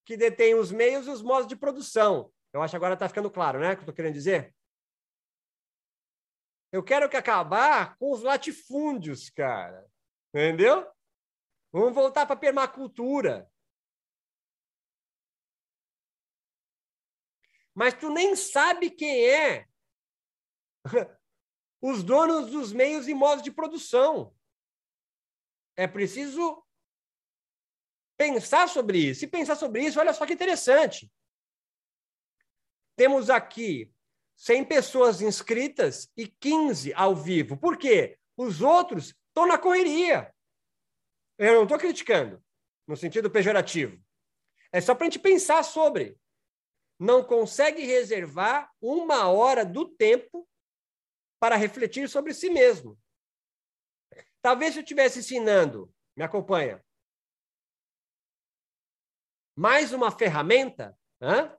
S1: que detém os meios e os modos de produção. Eu acho que agora está ficando claro, né? O que eu estou querendo dizer? Eu quero que acabar com os latifúndios, cara. Entendeu? Vamos voltar para a permacultura. Mas tu nem sabe quem é [laughs] os donos dos meios e modos de produção. É preciso pensar sobre isso. E pensar sobre isso, olha só que interessante. Temos aqui 100 pessoas inscritas e 15 ao vivo. Por quê? Os outros estão na correria. Eu não estou criticando, no sentido pejorativo. É só para a gente pensar sobre. Não consegue reservar uma hora do tempo para refletir sobre si mesmo. Talvez se eu estivesse ensinando, me acompanha, mais uma ferramenta hã?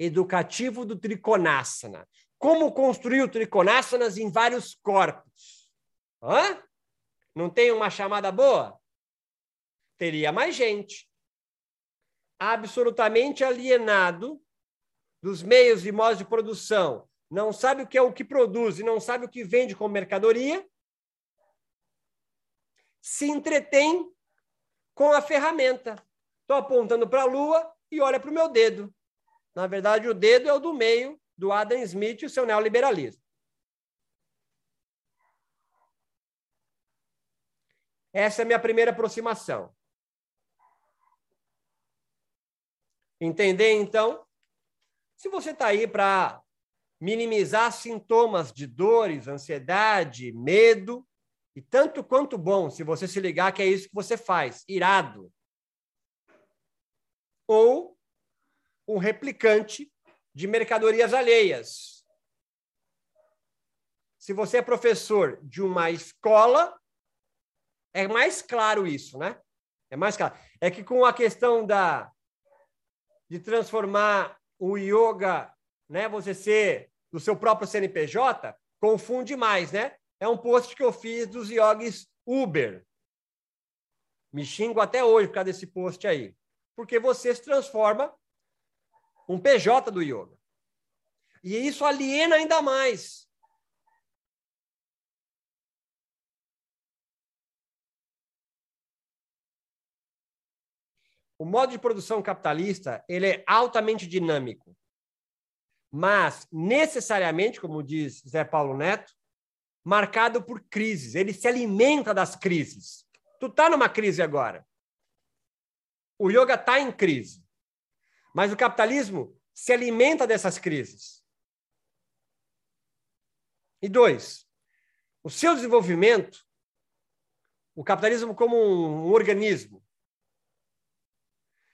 S1: Educativo do Trikonasana. Como construir o Trikonasanas em vários corpos. Hã? Não tem uma chamada boa? Teria mais gente. Absolutamente alienado dos meios e modos de produção, não sabe o que é o que produz e não sabe o que vende como mercadoria, se entretém com a ferramenta. Estou apontando para a lua e olha para o meu dedo. Na verdade, o dedo é o do meio do Adam Smith e o seu neoliberalismo. Essa é a minha primeira aproximação. Entender, então, se você está aí para minimizar sintomas de dores, ansiedade, medo, e tanto quanto bom se você se ligar que é isso que você faz, irado. Ou um replicante de mercadorias alheias. Se você é professor de uma escola, é mais claro isso, né? É mais claro. É que com a questão da de transformar o yoga, né, você ser do seu próprio CNPJ, confunde mais, né? É um post que eu fiz dos yogis Uber. Me xingo até hoje por causa desse post aí. Porque você se transforma um PJ do yoga. E isso aliena ainda mais. O modo de produção capitalista ele é altamente dinâmico, mas necessariamente, como diz Zé Paulo Neto, marcado por crises. Ele se alimenta das crises. Tu tá numa crise agora. O yoga está em crise. Mas o capitalismo se alimenta dessas crises. E dois, o seu desenvolvimento, o capitalismo como um organismo,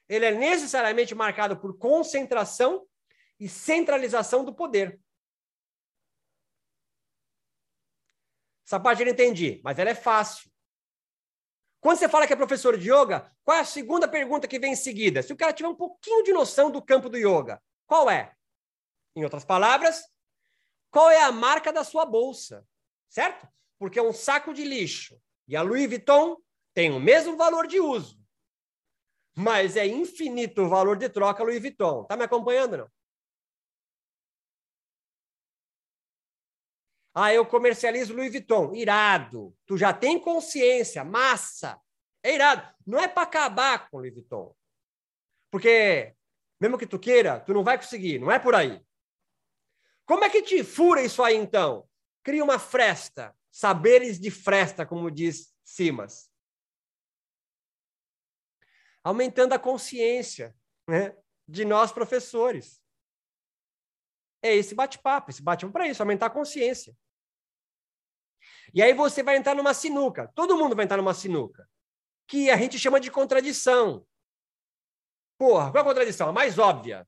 S1: ele é necessariamente marcado por concentração e centralização do poder. Essa parte eu entendi, mas ela é fácil. Quando você fala que é professor de yoga, qual é a segunda pergunta que vem em seguida? Se o cara tiver um pouquinho de noção do campo do yoga, qual é? Em outras palavras, qual é a marca da sua bolsa? Certo? Porque um saco de lixo e a Louis Vuitton tem o mesmo valor de uso, mas é infinito o valor de troca Louis Vuitton. Tá me acompanhando não? Ah, eu comercializo Louis Vuitton. Irado. Tu já tem consciência, massa. É irado. Não é para acabar com Louis Vuitton. Porque, mesmo que tu queira, tu não vai conseguir. Não é por aí. Como é que te fura isso aí, então? Cria uma fresta. Saberes de fresta, como diz Simas. Aumentando a consciência né, de nós, professores. É esse bate-papo. Esse bate-papo para isso, aumentar a consciência. E aí você vai entrar numa sinuca. Todo mundo vai entrar numa sinuca. Que a gente chama de contradição. Porra, qual é a contradição? A mais óbvia.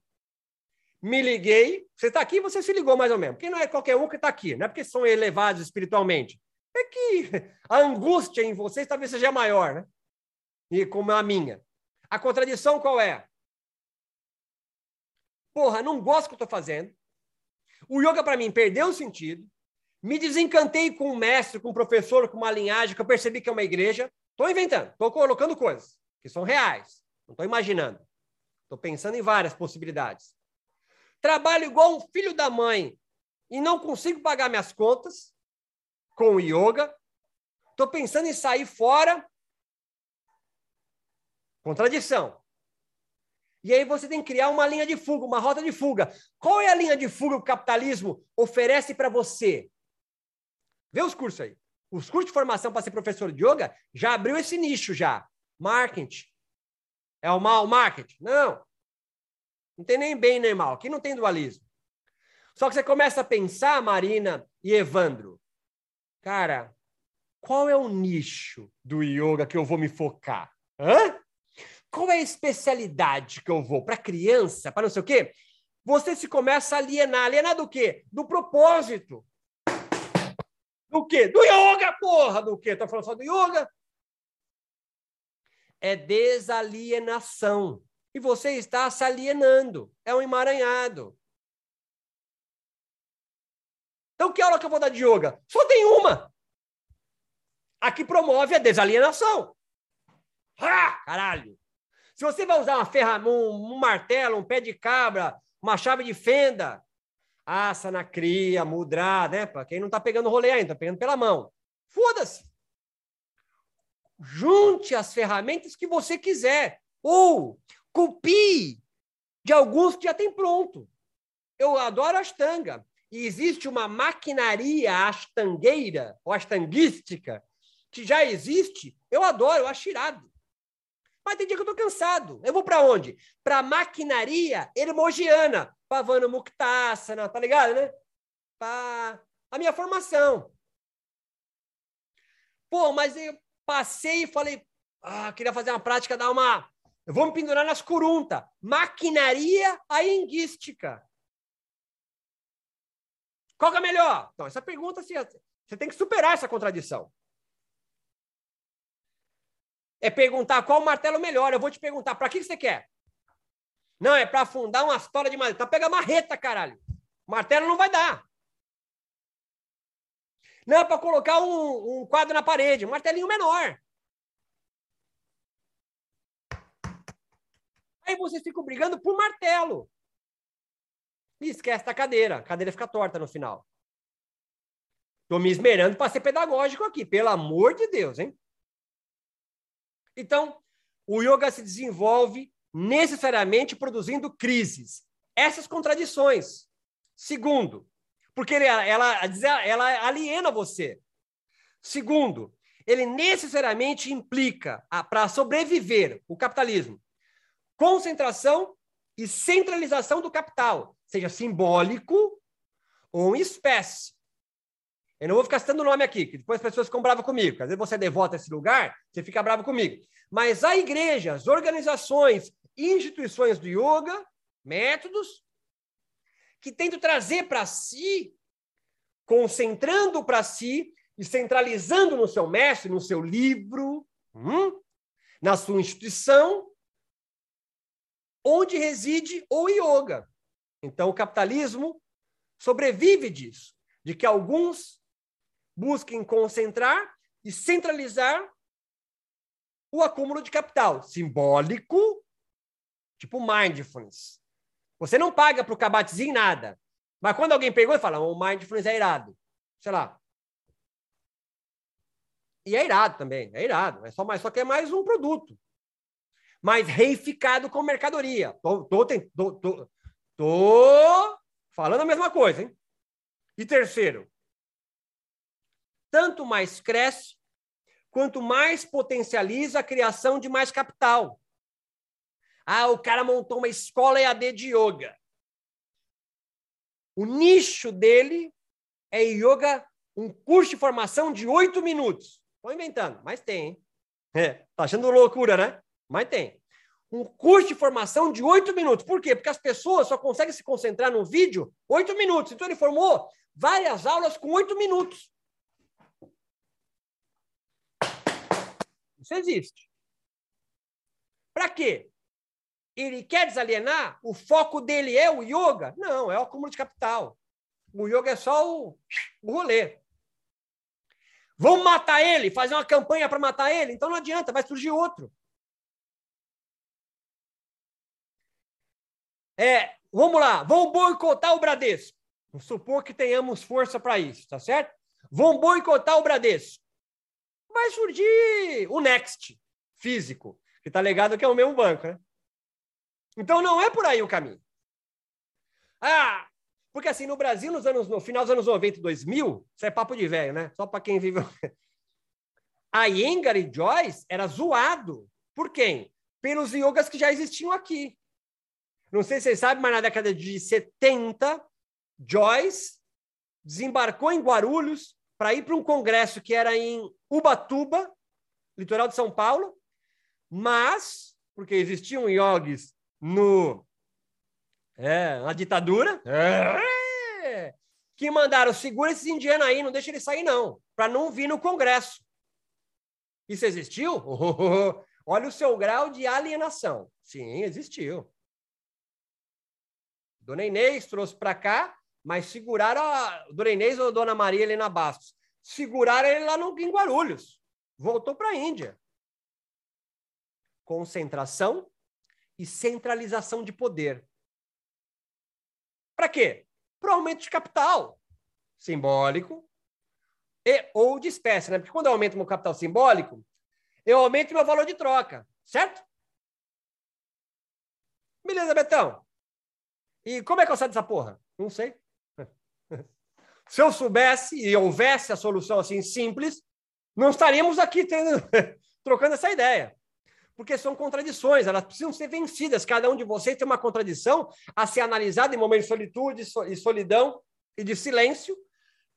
S1: Me liguei, você está aqui, você se ligou mais ou menos. Porque não é qualquer um que está aqui, não é porque são elevados espiritualmente. É que [laughs] a angústia em vocês talvez seja maior, né? E como a minha. A contradição qual é? Porra, não gosto do que eu estou fazendo. O yoga, para mim, perdeu o sentido. Me desencantei com um mestre, com um professor, com uma linhagem que eu percebi que é uma igreja. Estou inventando, estou colocando coisas que são reais. Não estou imaginando. Estou pensando em várias possibilidades. Trabalho igual um filho da mãe e não consigo pagar minhas contas com o yoga. Estou pensando em sair fora. Contradição. E aí você tem que criar uma linha de fuga, uma rota de fuga. Qual é a linha de fuga que o capitalismo oferece para você? Vê os cursos aí. Os cursos de formação para ser professor de yoga já abriu esse nicho já. Marketing. É o mal marketing? Não. Não tem nem bem nem mal. Aqui não tem dualismo. Só que você começa a pensar, Marina e Evandro, cara, qual é o nicho do yoga que eu vou me focar? Hã? Qual é a especialidade que eu vou? Para criança? Para não sei o quê? Você se começa a alienar. Alienar do quê? Do propósito. Do quê? Do yoga, porra! Do quê? Estou falando só do yoga? É desalienação. E você está se alienando. É um emaranhado. Então, que aula que eu vou dar de yoga? Só tem uma. A que promove a desalienação. Ah, caralho! Se você vai usar uma ferramenta, um, um martelo, um pé de cabra, uma chave de fenda, asana, cria, mudra, né? Para quem não está pegando rolê ainda, está pegando pela mão. Foda-se. Junte as ferramentas que você quiser. Ou copie de alguns que já tem pronto. Eu adoro Ashtanga. E existe uma maquinaria astangueira, ou astanguística, que já existe. Eu adoro, eu acho irado. Mas tem dia que eu tô cansado. Eu vou para onde? Para maquinaria hermogiana. Pavana Muktasana, tá ligado, né? Para a minha formação. Pô, mas eu passei e falei, ah, queria fazer uma prática, dar uma... Eu vou me pendurar nas curunta. Maquinaria aenguística. Qual que é melhor? Então, essa pergunta, assim, você tem que superar essa contradição é perguntar qual martelo melhor. Eu vou te perguntar, para que você quer? Não, é para afundar uma história de madeira. Então pega marreta, caralho. Martelo não vai dar. Não, é para colocar um, um quadro na parede. Um martelinho menor. Aí vocês ficam brigando por martelo. E esquece da cadeira. A cadeira fica torta no final. Estou me esmerando para ser pedagógico aqui. Pelo amor de Deus, hein? Então, o yoga se desenvolve necessariamente produzindo crises. Essas contradições. Segundo, porque ele, ela, ela aliena você. Segundo, ele necessariamente implica, para sobreviver, o capitalismo, concentração e centralização do capital, seja simbólico ou em espécie. Eu não vou ficar citando o nome aqui, que depois as pessoas ficam bravas comigo. Às vezes você é devota esse lugar, você fica bravo comigo. Mas há igrejas, organizações, instituições do yoga, métodos, que tentam trazer para si, concentrando para si e centralizando no seu mestre, no seu livro, hum, na sua instituição, onde reside o yoga. Então, o capitalismo sobrevive disso, de que alguns busquem concentrar e centralizar o acúmulo de capital simbólico, tipo mindfulness. Você não paga para o cabatezinho nada. Mas quando alguém e fala, o mindfulness é irado. Sei lá. E é irado também, é irado. É só, mais, só que é mais um produto. Mas reificado com mercadoria. Tô, tô, tô, tô, tô falando a mesma coisa, hein? E terceiro, tanto mais cresce, quanto mais potencializa a criação de mais capital. Ah, o cara montou uma escola EAD de yoga. O nicho dele é yoga, um curso de formação de oito minutos. Estou inventando, mas tem. Hein? É, tá achando loucura, né? Mas tem. Um curso de formação de oito minutos. Por quê? Porque as pessoas só conseguem se concentrar no vídeo oito minutos. Então ele formou várias aulas com oito minutos. Isso existe. Para quê? Ele quer desalienar? O foco dele é o yoga? Não, é o acúmulo de capital. O yoga é só o, o rolê. Vamos matar ele, fazer uma campanha para matar ele? Então não adianta, vai surgir outro. É, vamos lá, vamos boicotar o Bradesco. Vamos supor que tenhamos força para isso, tá certo? Vamos boicotar o Bradesco. Vai surgir o Next, físico, que tá ligado que é o mesmo banco, né? Então não é por aí o caminho. Ah, porque assim, no Brasil, nos anos, no final dos anos 90 e 2000, isso é papo de velho, né? Só para quem vive. [laughs] A Iyengar e Joyce era zoado. Por quem? Pelos yogas que já existiam aqui. Não sei se vocês sabem, mas na década de 70, Joyce desembarcou em Guarulhos para ir para um congresso que era em Ubatuba, litoral de São Paulo, mas, porque existiam yogis no, é, na ditadura, é, que mandaram, segura esses indianos aí, não deixa ele sair não, para não vir no congresso. Isso existiu? olha o seu grau de alienação. Sim, existiu. Dona Inês trouxe para cá, mas seguraram a Dona Inês ou Dona Maria Helena Bastos. Seguraram ele lá no, em Guarulhos. Voltou para a Índia. Concentração e centralização de poder. Para quê? Para aumento de capital simbólico e ou de espécie, né? Porque quando eu aumento meu capital simbólico, eu aumento meu valor de troca, certo? Beleza, Betão. E como é que eu saio dessa porra? Não sei. Se eu soubesse e houvesse a solução assim simples, não estaríamos aqui tendo, [laughs] trocando essa ideia. Porque são contradições, elas precisam ser vencidas. Cada um de vocês tem uma contradição a ser analisada em momentos de solitude e solidão e de silêncio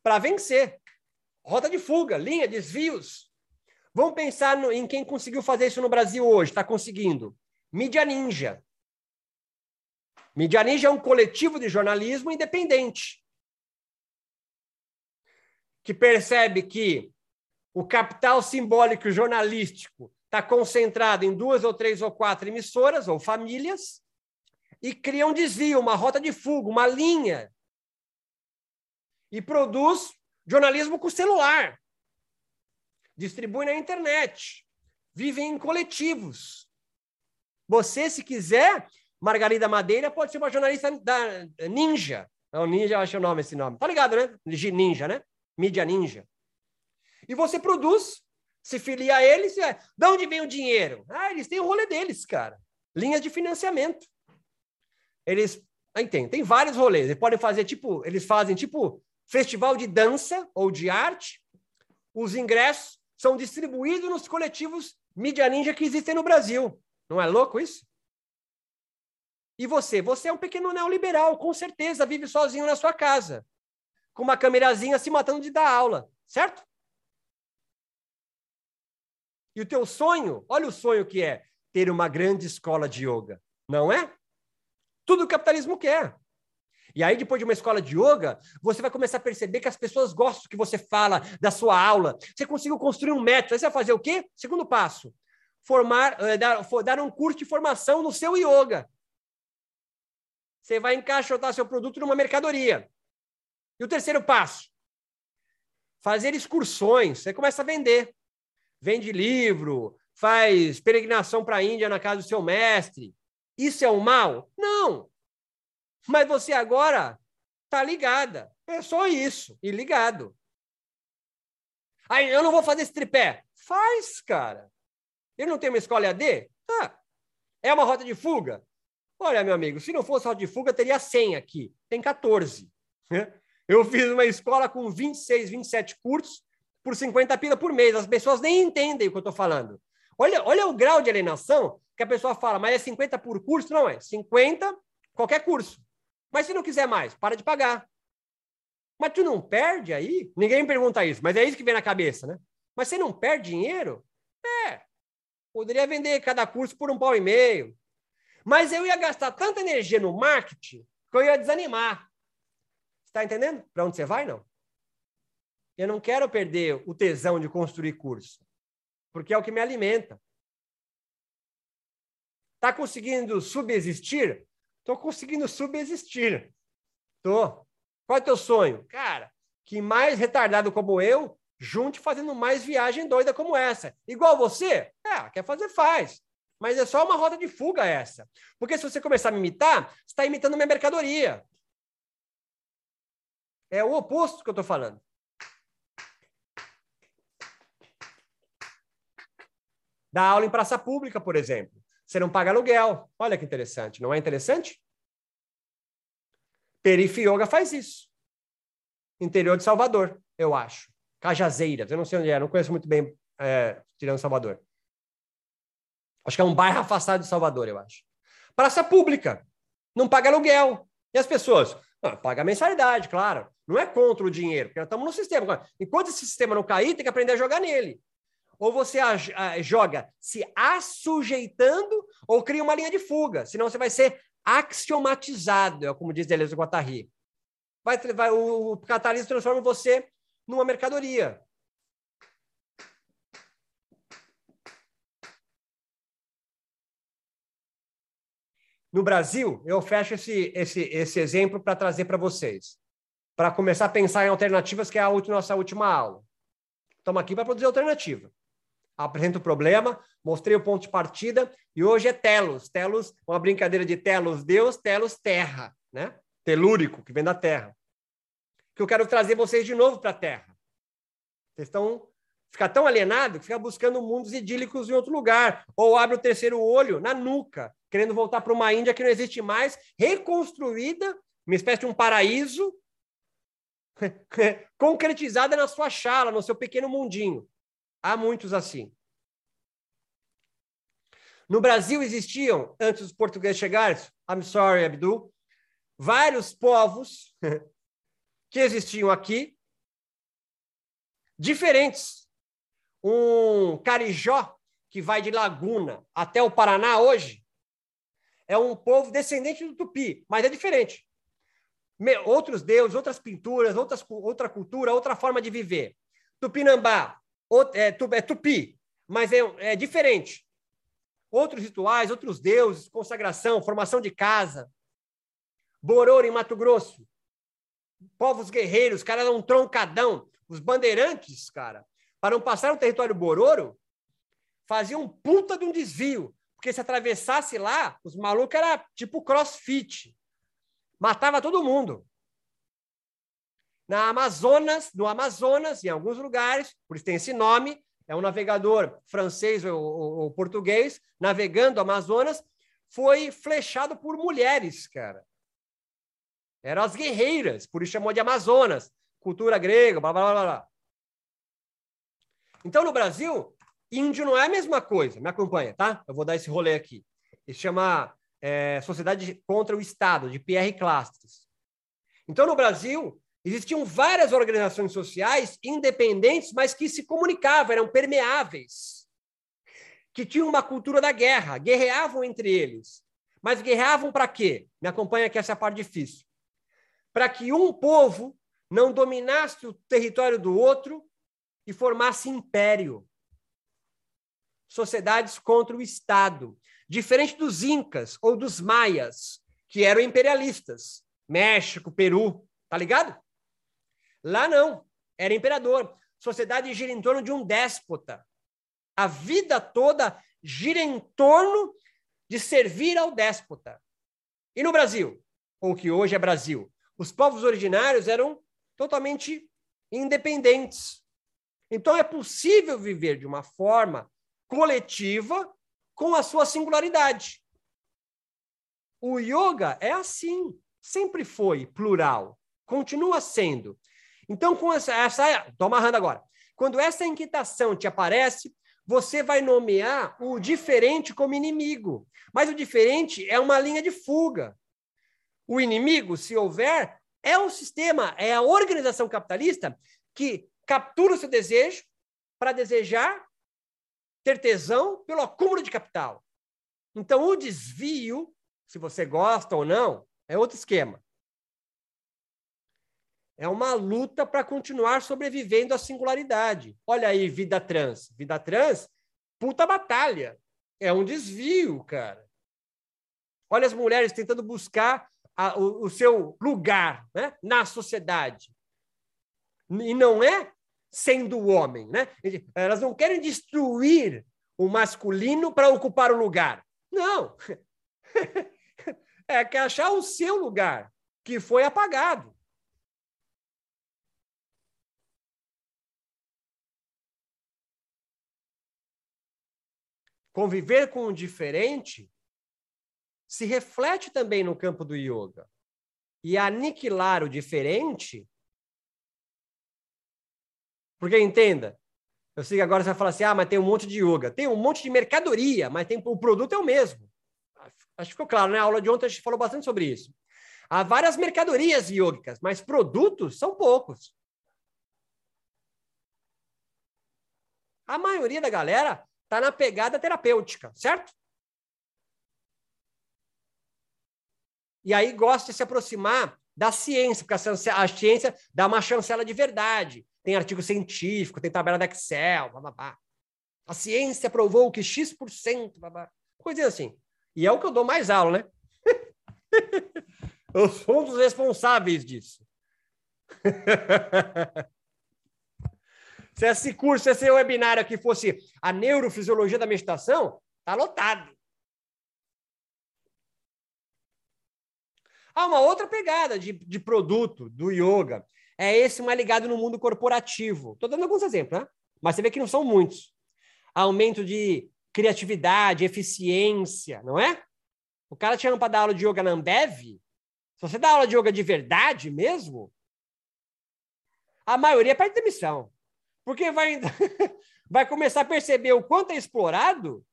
S1: para vencer. Rota de fuga, linha, desvios. Vamos pensar no, em quem conseguiu fazer isso no Brasil hoje, está conseguindo. Mídia Ninja. Mídia Ninja é um coletivo de jornalismo independente que percebe que o capital simbólico jornalístico está concentrado em duas ou três ou quatro emissoras ou famílias e cria um desvio, uma rota de fuga, uma linha e produz jornalismo com celular, distribui na internet, vive em coletivos. Você, se quiser, Margarida Madeira pode ser uma jornalista da Ninja. Não, Ninja, eu acho o nome esse nome. Tá ligado, né? Ninja, né? Mídia Ninja. E você produz, se filia a eles. É, de onde vem o dinheiro? Ah, eles têm o rolê deles, cara. Linhas de financiamento. Eles. Aí tem, tem vários rolês. Eles podem fazer tipo, eles fazem tipo festival de dança ou de arte. Os ingressos são distribuídos nos coletivos mídia ninja que existem no Brasil. Não é louco isso? E você? Você é um pequeno neoliberal, com certeza, vive sozinho na sua casa, com uma câmerazinha se matando de dar aula, certo? E o teu sonho, olha o sonho que é ter uma grande escola de yoga, não é? Tudo o capitalismo quer. E aí, depois de uma escola de yoga, você vai começar a perceber que as pessoas gostam que você fala, da sua aula. Você conseguiu construir um método. Aí você vai fazer o quê? Segundo passo: formar, eh, dar, dar um curso de formação no seu yoga você vai encaixotar seu produto numa mercadoria. E o terceiro passo? Fazer excursões. Você começa a vender. Vende livro, faz peregrinação para a Índia na casa do seu mestre. Isso é um mal? Não. Mas você agora está ligada. É só isso. E ligado. Aí eu não vou fazer esse tripé. Faz, cara. Eu não tenho uma escola AD? Tá. É uma rota de fuga? Olha, meu amigo, se não fosse rota de fuga, teria 100 aqui. Tem 14. Né? Eu fiz uma escola com 26, 27 cursos por 50 pila por mês. As pessoas nem entendem o que eu estou falando. Olha, olha o grau de alienação que a pessoa fala, mas é 50 por curso? Não é. 50 qualquer curso. Mas se não quiser mais, para de pagar. Mas tu não perde aí? Ninguém pergunta isso, mas é isso que vem na cabeça, né? Mas você não perde dinheiro? É. Poderia vender cada curso por um pau e meio, mas eu ia gastar tanta energia no marketing que eu ia desanimar. Está entendendo para onde você vai, não? Eu não quero perder o tesão de construir curso, porque é o que me alimenta. Está conseguindo subsistir? Estou conseguindo subsistir. Estou. Qual é o teu sonho? Cara, que mais retardado como eu junte fazendo mais viagem doida como essa. Igual você? É, quer fazer, faz. Mas é só uma roda de fuga essa. Porque se você começar a me imitar, você está imitando minha mercadoria. É o oposto que eu estou falando. Dar aula em praça pública, por exemplo. Você não paga aluguel. Olha que interessante. Não é interessante? Perife Yoga faz isso. Interior de Salvador, eu acho. Cajazeiras, eu não sei onde é, não conheço muito bem, é, tirando Salvador. Acho que é um bairro afastado de Salvador, eu acho. Praça pública, não paga aluguel. E as pessoas? Ah, paga mensalidade, claro. Não é contra o dinheiro, porque nós estamos no sistema. Enquanto esse sistema não cair, tem que aprender a jogar nele. Ou você a, a, joga se assujeitando ou cria uma linha de fuga, senão você vai ser axiomatizado, é como diz Deleuze Guattari. Vai, vai, o, o transforma você numa mercadoria. No Brasil, eu fecho esse, esse, esse exemplo para trazer para vocês, para começar a pensar em alternativas, que é a nossa última aula. Estamos aqui para produzir alternativa apresento o problema, mostrei o ponto de partida e hoje é telos. Telos, uma brincadeira de telos Deus, telos terra, né? Telúrico, que vem da terra. Que eu quero trazer vocês de novo para a terra. Vocês estão ficar tão alienado que fica buscando mundos idílicos em outro lugar, ou abre o terceiro olho na nuca, querendo voltar para uma Índia que não existe mais, reconstruída, uma espécie de um paraíso [laughs] concretizada na sua chala, no seu pequeno mundinho. Há muitos assim. No Brasil existiam, antes dos portugueses chegarem, I'm sorry, Abdul, vários povos [laughs] que existiam aqui, diferentes. Um carijó que vai de Laguna até o Paraná hoje é um povo descendente do Tupi, mas é diferente. Outros deuses, outras pinturas, outras, outra cultura, outra forma de viver. Tupinambá, é, é tupi, mas é, é diferente. Outros rituais, outros deuses, consagração, formação de casa. Bororo em Mato Grosso. Povos guerreiros, cara era um troncadão. Os bandeirantes, cara, para não passar no território Bororo, faziam um puta de um desvio. Porque se atravessasse lá, os malucos era tipo crossfit. Matava todo mundo na Amazonas, no Amazonas, em alguns lugares, por isso tem esse nome, é um navegador francês ou, ou, ou português, navegando o Amazonas, foi flechado por mulheres, cara. Eram as guerreiras, por isso chamou de Amazonas, cultura grega, blá, blá, blá, blá. Então, no Brasil, índio não é a mesma coisa. Me acompanha, tá? Eu vou dar esse rolê aqui. Ele chama é, Sociedade contra o Estado, de Pierre Clastres. Então, no Brasil, Existiam várias organizações sociais independentes, mas que se comunicavam, eram permeáveis, que tinham uma cultura da guerra, guerreavam entre eles. Mas guerreavam para quê? Me acompanha que essa parte difícil. Para que um povo não dominasse o território do outro e formasse império. Sociedades contra o Estado. Diferente dos Incas ou dos Maias, que eram imperialistas. México, Peru, tá ligado? Lá não, era imperador. Sociedade gira em torno de um déspota. A vida toda gira em torno de servir ao déspota. E no Brasil, ou que hoje é Brasil, os povos originários eram totalmente independentes. Então é possível viver de uma forma coletiva com a sua singularidade. O yoga é assim, sempre foi plural, continua sendo. Então, com essa, essa estou amarrando agora. Quando essa inquietação te aparece, você vai nomear o diferente como inimigo. Mas o diferente é uma linha de fuga. O inimigo, se houver, é o sistema, é a organização capitalista que captura o seu desejo para desejar ter tesão pelo acúmulo de capital. Então, o desvio, se você gosta ou não, é outro esquema. É uma luta para continuar sobrevivendo à singularidade. Olha aí, vida trans. Vida trans, puta batalha. É um desvio, cara. Olha as mulheres tentando buscar a, o, o, seu lugar né, na sociedade. E não é sendo o homem. Né? Elas não querem destruir o masculino para ocupar o lugar. Não. [laughs] É que achar o seu lugar, que foi apagado. Conviver com o diferente se reflete também no campo do yoga. E aniquilar o diferente. Porque entenda, eu sei que agora você vai falar assim: ah, mas tem um monte de yoga. Tem um monte de mercadoria, mas tem, o produto é o mesmo. Acho que ficou claro, né? A aula de ontem a gente falou bastante sobre isso. Há várias mercadorias yogicas, mas produtos são poucos. A maioria da galera está na pegada terapêutica, certo? E aí gosta de se aproximar da ciência, porque a ciência dá uma chancela de verdade. Tem artigo científico, tem tabela da Excel, blá. A ciência provou que X%, blá. coisas assim. E é o que eu dou mais aula, né? [laughs] eu sou um dos responsáveis disso. [laughs] se esse curso, se esse webinário aqui fosse a neurofisiologia da meditação, tá lotado. Há uma outra pegada de, de produto do yoga. É esse mais ligado no mundo corporativo. Estou dando alguns exemplos, né? Mas você vê que não são muitos. Aumento de criatividade, eficiência, não é? O cara te chama para dar aula de yoga na Ambev. Se você dá aula de yoga de verdade mesmo, a maioria perde demissão. Porque vai, [laughs] vai começar a perceber o quanto é explorado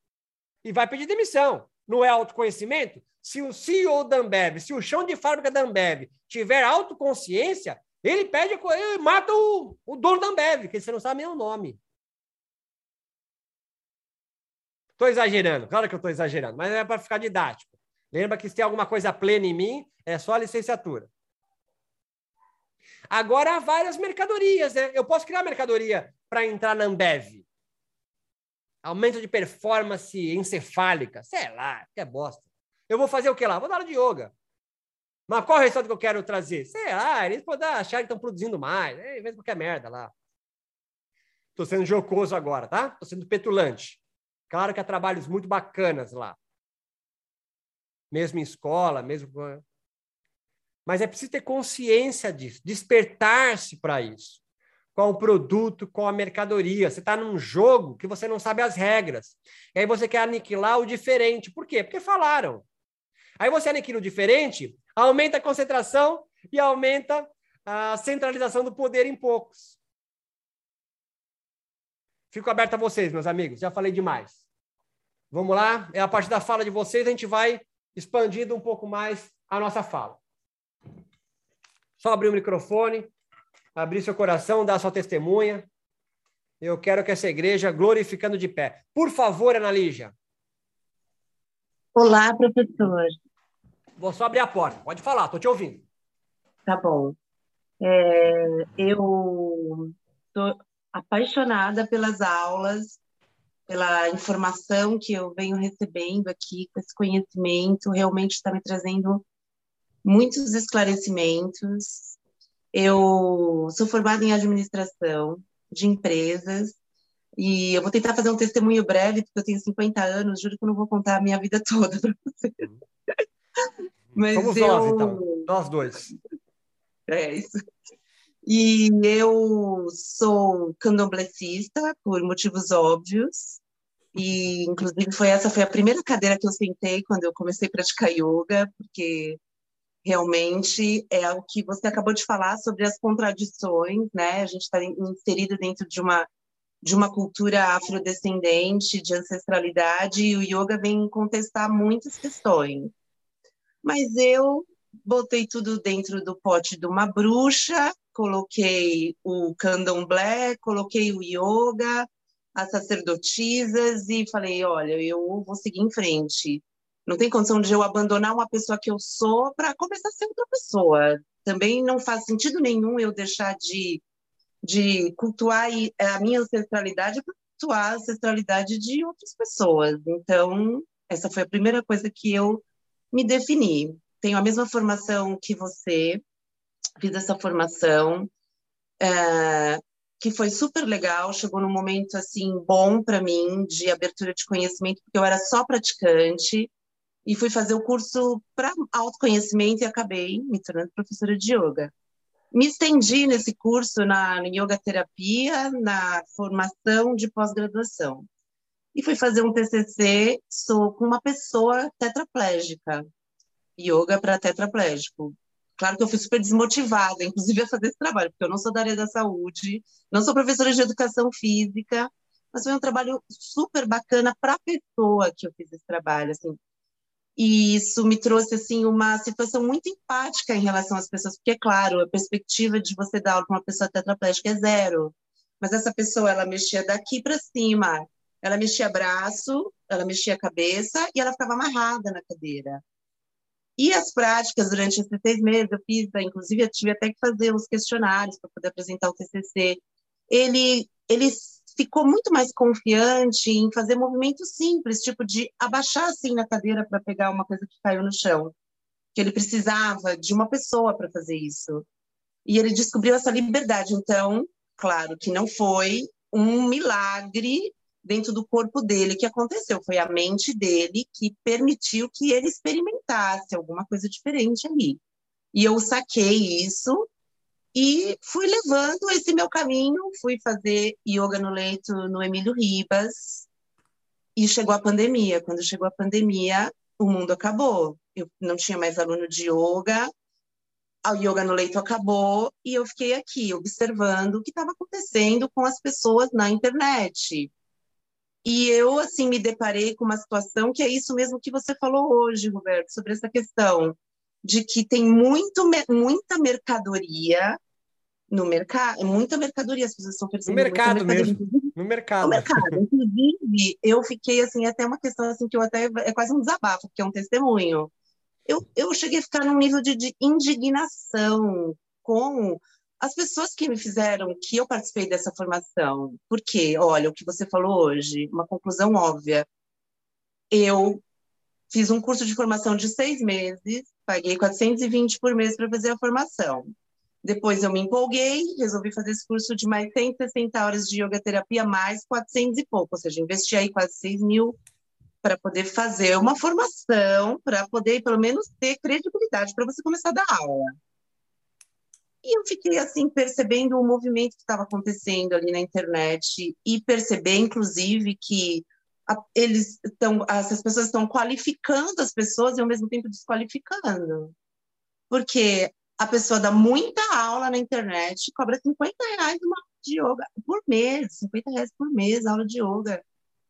S1: e vai pedir demissão. Não é autoconhecimento? Se o CEO da Ambev, se o chão de fábrica da Ambev tiver autoconsciência, ele pede, ele mata o, o dono da Ambev, que você não sabe nem o nome. Estou exagerando, claro que eu estou exagerando, mas é para ficar didático. Lembra que se tem alguma coisa plena em mim, é só a licenciatura. Agora há várias mercadorias, né? Eu posso criar mercadoria para entrar na Ambev. Aumento de performance encefálica, sei lá, que é bosta. Eu vou fazer o que lá? Vou dar aula de yoga. Mas qual resultado que eu quero trazer? Sei lá, eles podem achar que estão produzindo mais. É, vez qualquer merda lá. Estou sendo jocoso agora, tá? Estou sendo petulante. Claro que há trabalhos muito bacanas lá. Mesmo em escola, mesmo. Mas é preciso ter consciência disso, despertar-se para isso. Qual o produto, qual a mercadoria. Você está num jogo que você não sabe as regras. E aí você quer aniquilar o diferente. Por quê? Porque falaram. Aí você aniquila o diferente, aumenta a concentração e aumenta a centralização do poder em poucos. Fico aberto a vocês, meus amigos. Já falei demais. Vamos lá? É a partir da fala de vocês a gente vai expandindo um pouco mais a nossa fala. Só abrir o microfone, abrir seu coração, dar sua testemunha. Eu quero que essa igreja glorificando de pé. Por favor, Ana Lígia.
S2: Olá, professor.
S1: Vou só abrir a porta. Pode falar, estou te ouvindo.
S2: Tá bom. É, eu estou apaixonada pelas aulas, pela informação que eu venho recebendo aqui, com esse conhecimento, realmente está me trazendo muitos esclarecimentos. Eu sou formada em administração de empresas e eu vou tentar fazer um testemunho breve, porque eu tenho 50 anos, juro que eu não vou contar a minha vida toda para você.
S1: Mas Somos eu... nós, então. Nós dois.
S2: É isso. E eu sou candomblessista por motivos óbvios. E, inclusive, foi essa foi a primeira cadeira que eu sentei quando eu comecei a praticar yoga, porque realmente é o que você acabou de falar sobre as contradições, né? A gente está inserido dentro de uma de uma cultura afrodescendente, de ancestralidade, e o yoga vem contestar muitas questões. Mas eu botei tudo dentro do pote de uma bruxa, coloquei o candomblé, coloquei o yoga, as sacerdotisas e falei, olha, eu vou seguir em frente. Não tem condição de eu abandonar uma pessoa que eu sou para começar a ser outra pessoa. Também não faz sentido nenhum eu deixar de, de cultuar a minha ancestralidade para cultuar a ancestralidade de outras pessoas. Então, essa foi a primeira coisa que eu me defini. tenho a mesma formação que você, fiz essa formação, é, que foi super legal, chegou num momento assim bom para mim de abertura de conhecimento, porque eu era só praticante e fui fazer o curso para autoconhecimento e acabei me tornando professora de yoga. Me estendi nesse curso na yoga terapia, na formação de pós-graduação. E fui fazer um TCC sou com uma pessoa tetraplégica, yoga para tetraplégico. Claro que eu fui super desmotivada, [laughs] inclusive, a fazer esse trabalho, porque eu não sou da área da saúde, não sou professora de educação física, mas foi um trabalho super bacana para a pessoa que eu fiz esse trabalho, assim. E isso me trouxe, assim, uma situação muito empática em relação às pessoas, porque, é claro, a perspectiva de você dar aula para uma pessoa tetraplégica é zero, mas essa pessoa, ela mexia daqui para cima, ela mexia braço, ela mexia cabeça e ela ficava amarrada na cadeira. E as práticas durante esses seis meses, eu fiz, inclusive, eu tive até que fazer uns questionários para poder apresentar o TCC. Ele, ele ficou muito mais confiante em fazer movimentos simples, tipo de abaixar assim na cadeira para pegar uma coisa que caiu no chão, que ele precisava de uma pessoa para fazer isso. E ele descobriu essa liberdade. Então, claro que não foi um milagre dentro do corpo dele que aconteceu. Foi a mente dele que permitiu que ele experimentasse alguma coisa diferente ali. E eu saquei isso e fui levando esse meu caminho, fui fazer yoga no leito no Emílio Ribas. E chegou a pandemia. Quando chegou a pandemia, o mundo acabou. Eu não tinha mais aluno de yoga, o yoga no leito acabou e eu fiquei aqui observando o que estava acontecendo com as pessoas na internet. E eu, assim, me deparei com uma situação que é isso mesmo que você falou hoje, Roberto, sobre essa questão de que tem muito, muita mercadoria no mercado, muita mercadoria, as pessoas estão oferecendo
S1: no mercado mesmo, no mercado. No mercado.
S2: Inclusive, eu fiquei, assim, até uma questão, assim, que eu até, é quase um desabafo, porque é um testemunho. Eu, eu cheguei a ficar num nível de, de indignação com as pessoas que me fizeram que eu participei dessa formação, porque, olha, o que você falou hoje, uma conclusão óbvia. Eu fiz um curso de formação de seis meses, paguei 420 por mês para fazer a formação. Depois eu me empolguei, resolvi fazer esse curso de mais 160 horas de yoga terapia, mais 400 e pouco, ou seja, investi aí quase 6 mil para poder fazer uma formação, para poder pelo menos ter credibilidade para você começar a dar aula. E eu fiquei assim percebendo o movimento que estava acontecendo ali na internet e perceber, inclusive, que a, eles estão, essas pessoas estão qualificando as pessoas e ao mesmo tempo desqualificando, porque a pessoa dá muita aula na internet, cobra 50 reais uma de yoga por mês, 50 reais por mês aula de yoga.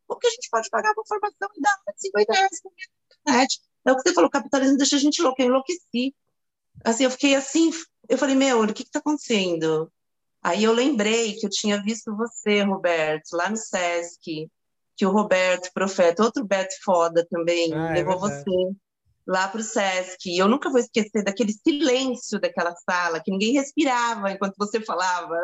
S2: Como que a gente pode pagar uma formação e dar 50 reais por mês na internet? É o que você falou, o capitalismo deixa a gente louca, eu enlouqueci. Assim, eu fiquei assim eu falei, meu, o que está acontecendo? Aí eu lembrei que eu tinha visto você, Roberto, lá no Sesc, que o Roberto, profeta, outro Beto foda também, ah, é levou é você lá para o Sesc. E eu nunca vou esquecer daquele silêncio daquela sala, que ninguém respirava enquanto você falava.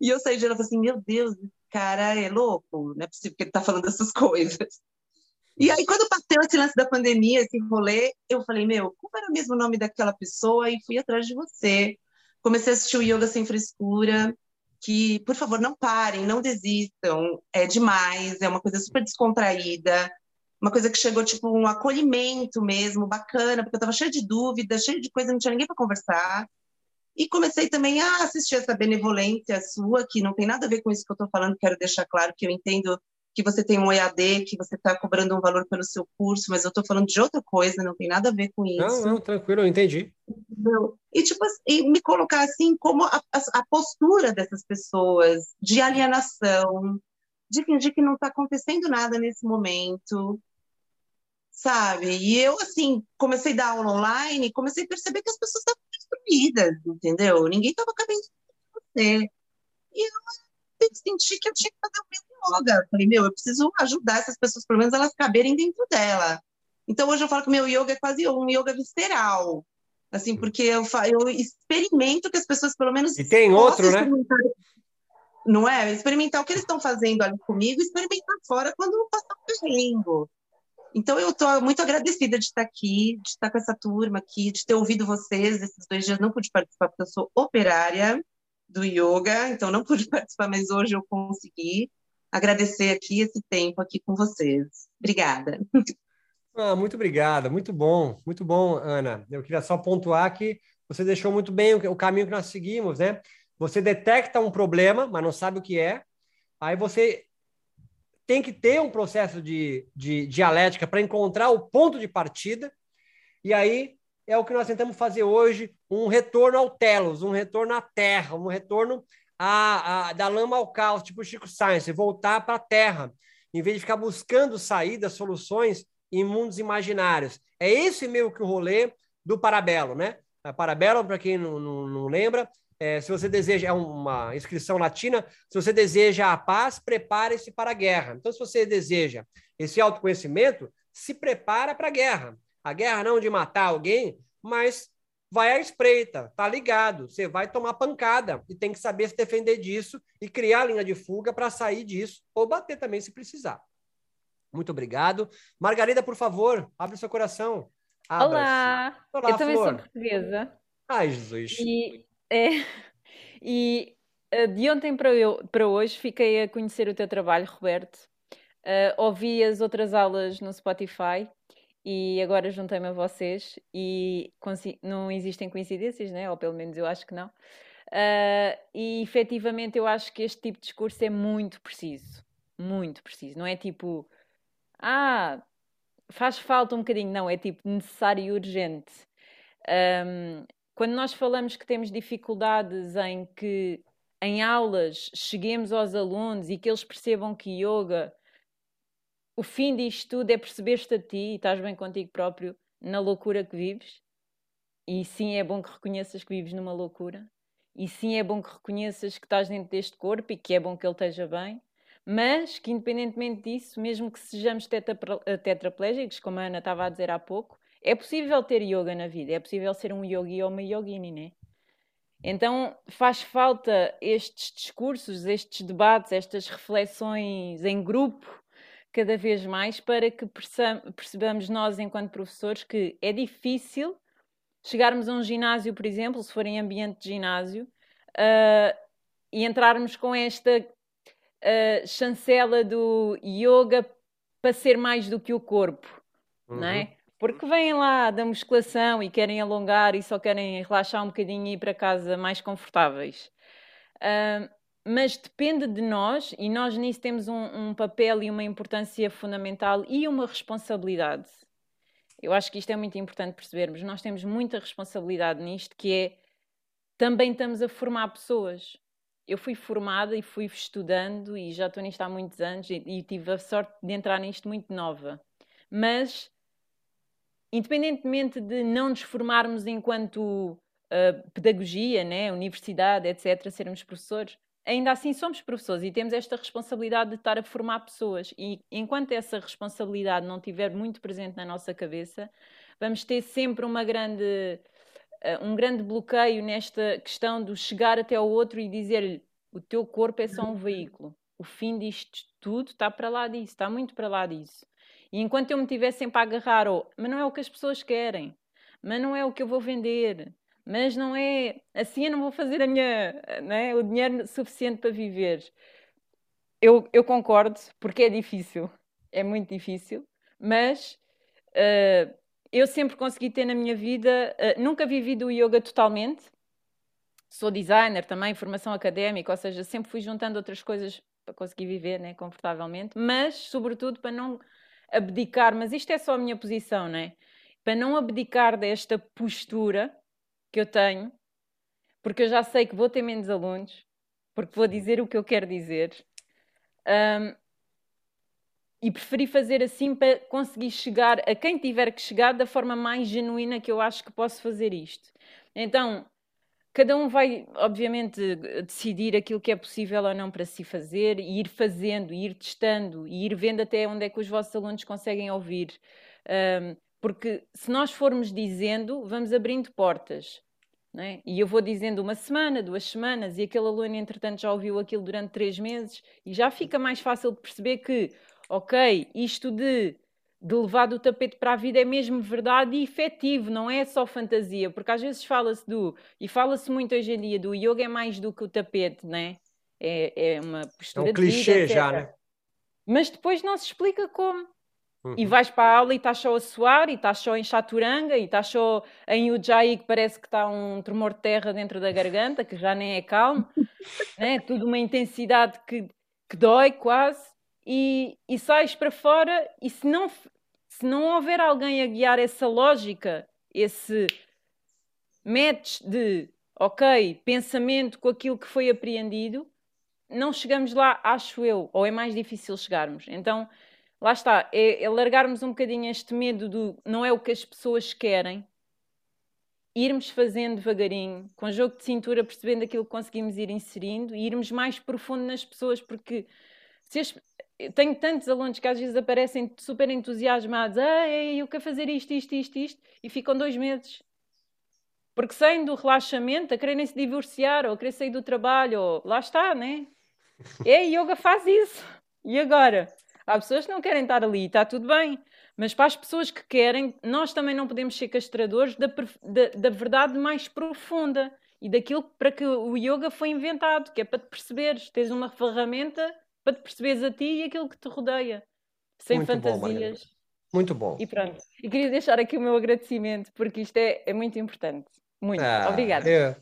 S2: E eu saí de lá e falei assim, meu Deus, esse cara é louco, não é possível que ele está falando essas coisas. E aí, quando bateu esse lance da pandemia, esse rolê, eu falei, meu, como era mesmo o nome daquela pessoa? E fui atrás de você. Comecei a assistir o Yoga Sem Frescura, que, por favor, não parem, não desistam. É demais, é uma coisa super descontraída, uma coisa que chegou, tipo, um acolhimento mesmo, bacana, porque eu estava cheia de dúvidas, cheia de coisa, não tinha ninguém para conversar. E comecei também a assistir essa benevolência sua, que não tem nada a ver com isso que eu estou falando, quero deixar claro que eu entendo que você tem um EAD, que você está cobrando um valor pelo seu curso, mas eu estou falando de outra coisa, não tem nada a ver com isso.
S1: Não, não, tranquilo, eu entendi.
S2: E, tipo, e me colocar assim como a, a postura dessas pessoas de alienação, de fingir que não está acontecendo nada nesse momento, sabe? E eu, assim, comecei a dar aula online e comecei a perceber que as pessoas estavam destruídas, entendeu? Ninguém estava cabendo você. E eu senti que eu tinha que fazer o mesmo yoga. Falei, meu, eu preciso ajudar essas pessoas, pelo menos elas caberem dentro dela. Então hoje eu falo que meu yoga é quase um yoga visceral. Assim, porque eu, eu experimento que as pessoas pelo menos.
S1: E tem outro, né?
S2: Não é? Experimentar o que eles estão fazendo ali comigo, experimentar fora quando passar o perrengo. Então, eu estou muito agradecida de estar aqui, de estar com essa turma aqui, de ter ouvido vocês. Esses dois dias não pude participar porque eu sou operária do yoga, então não pude [laughs] participar, mas hoje eu consegui agradecer aqui esse tempo aqui com vocês. Obrigada.
S1: Ah, muito obrigada, muito bom, muito bom, Ana. Eu queria só pontuar que você deixou muito bem o, caminho que nós seguimos, né? Você detecta um problema, mas não sabe o que é. Aí você tem que ter um processo de, de dialética para encontrar o ponto de partida. E aí é o que nós tentamos fazer hoje, um retorno ao telos, um retorno à terra, um retorno a, a, da lama ao caos, tipo Chico Science, voltar para a terra, em vez de ficar buscando saídas, soluções em mundos imaginários. É esse meio que o rolê do Parabelo, né? A Parabelo, para quem não, não, não lembra, é, se você deseja, é uma inscrição latina, se você deseja a paz, prepare-se para a guerra. Então, se você deseja esse autoconhecimento, se prepara para a guerra. A guerra não de matar alguém, mas vai à espreita, tá ligado. Você vai tomar pancada e tem que saber se defender disso e criar linha de fuga para sair disso, ou bater também se precisar. Muito obrigado. Margarida, por favor, abre seu coração.
S3: Olá. Olá, eu também sou portuguesa.
S1: Ai, Jesus.
S3: E, é, [laughs] e eh, de ontem para, eu, para hoje fiquei a conhecer o teu trabalho, Roberto. Uh, ouvi as outras aulas no Spotify e agora juntei-me a vocês e não existem coincidências, né? ou pelo menos eu acho que não. Uh, e efetivamente eu acho que este tipo de discurso é muito preciso, muito preciso. Não é tipo, ah, faz falta um bocadinho, não, é tipo necessário e urgente. Um, quando nós falamos que temos dificuldades em que em aulas cheguemos aos alunos e que eles percebam que yoga, o fim disto tudo é perceber-te a ti e estás bem contigo próprio na loucura que vives. E sim, é bom que reconheças que vives numa loucura. E sim, é bom que reconheças que estás dentro deste corpo e que é bom que ele esteja bem mas que independentemente disso, mesmo que sejamos tetraplégicos, como a Ana estava a dizer há pouco, é possível ter yoga na vida, é possível ser um yogi ou uma yogini, né? Então faz falta estes discursos, estes debates, estas reflexões em grupo, cada vez mais, para que percebamos nós, enquanto professores, que é difícil chegarmos a um ginásio, por exemplo, se for em ambiente de ginásio, uh, e entrarmos com esta uh, chancela do yoga para ser mais do que o corpo, uhum. não é? Uhum. Porque vêm lá da musculação e querem alongar e só querem relaxar um bocadinho e ir para casa mais confortáveis. Uh, mas depende de nós e nós nisso temos um, um, papel e uma importância fundamental e uma responsabilidade. Eu acho que isto é muito importante percebermos. Nós temos muita responsabilidade nisto, que é também estamos a formar pessoas eu fui formada e fui estudando e já estou nisto há muitos anos e, e tive a sorte de entrar nisto muito nova. Mas, independentemente de não nos formarmos enquanto uh, pedagogia, né, universidade, etc., sermos professores, ainda assim somos professores e temos esta responsabilidade de estar a formar pessoas. E enquanto essa responsabilidade não estiver muito presente na nossa cabeça, vamos ter sempre uma grande uh, um grande bloqueio nesta questão do chegar até ao outro e dizer-lhe o teu corpo é só um veículo. O fim disto tudo está para lá disso, está muito para lá disso. E enquanto eu me tivesse sempre a agarrar, oh, mas não é o que as pessoas querem, mas não é o que eu vou vender, mas não é assim eu não vou fazer a minha, né, o dinheiro suficiente para viver. Eu, eu concordo, porque é difícil, é muito difícil, mas uh, eu sempre consegui ter na minha vida, uh, nunca vivi do yoga totalmente. Sou designer também, formação académica, ou seja, sempre fui juntando outras coisas para conseguir viver né, confortavelmente, mas sobretudo para não abdicar, mas isto é só a minha posição, né? Para não abdicar desta postura que eu tenho, porque eu já sei que vou ter menos alunos, porque vou dizer o que eu quero dizer. Um, e preferi fazer assim para conseguir chegar a quem tiver que chegar da forma mais genuína que eu acho que posso fazer isto. Então, cada um vai, obviamente, decidir aquilo que é possível ou não para si fazer, e ir fazendo, e ir testando, e ir vendo até onde é que os vossos alunos conseguem ouvir. Um, porque se nós formos dizendo, vamos abrindo portas. É? E eu vou dizendo uma semana, duas semanas, e aquele aluno, entretanto, já ouviu aquilo durante três meses, e já fica mais fácil de perceber que ok, isto de de levar do tapete para a vida é mesmo verdade e efetivo, não é só fantasia, porque às vezes fala-se do, e fala-se muito hoje em dia, do yoga é mais do que o tapete, né? É, é uma postura
S1: é um clichê vida, já, né?
S3: Mas depois não se explica como. Uhum. E vais para a aula e estás só a suar, e estás só em chaturanga, e estás só em Ujjayi que parece que está um tremor de terra dentro da garganta, que já nem é calmo, [laughs] né? tudo uma intensidade que, que dói quase, e, e sais para fora, e se não, se não houver alguém a guiar essa lógica, esse match de, ok, pensamento com aquilo que foi apreendido, não chegamos lá, acho eu, ou é mais difícil chegarmos. Então, lá está, é, é largarmos um bocadinho este medo do não é o que as pessoas querem, irmos fazendo devagarinho, com jogo de cintura, percebendo aquilo que conseguimos ir inserindo e irmos mais profundo nas pessoas, porque se as, tenho tantos alunos que às vezes aparecem super entusiasmados, ah, eu quero fazer isto, isto, isto, isto, e ficam dois meses. Porque saem do relaxamento a quererem se divorciar, ou a querer sair do trabalho, ou lá está, né? [laughs] É, yoga faz isso. E agora? Há pessoas que não querem estar ali, está tudo bem. Mas para as pessoas que querem, nós também não podemos ser castradores da, da, da verdade mais profunda e daquilo para que o yoga foi inventado, que é para te perceberes, tens uma ferramenta para te perceberes a ti e aquilo que te rodeia, sem muito fantasias. Bom,
S1: muito bom.
S3: E pronto. E queria deixar aqui o meu agradecimento, porque isto é, é muito importante. Muito. Ah, Obrigada.
S1: Eu,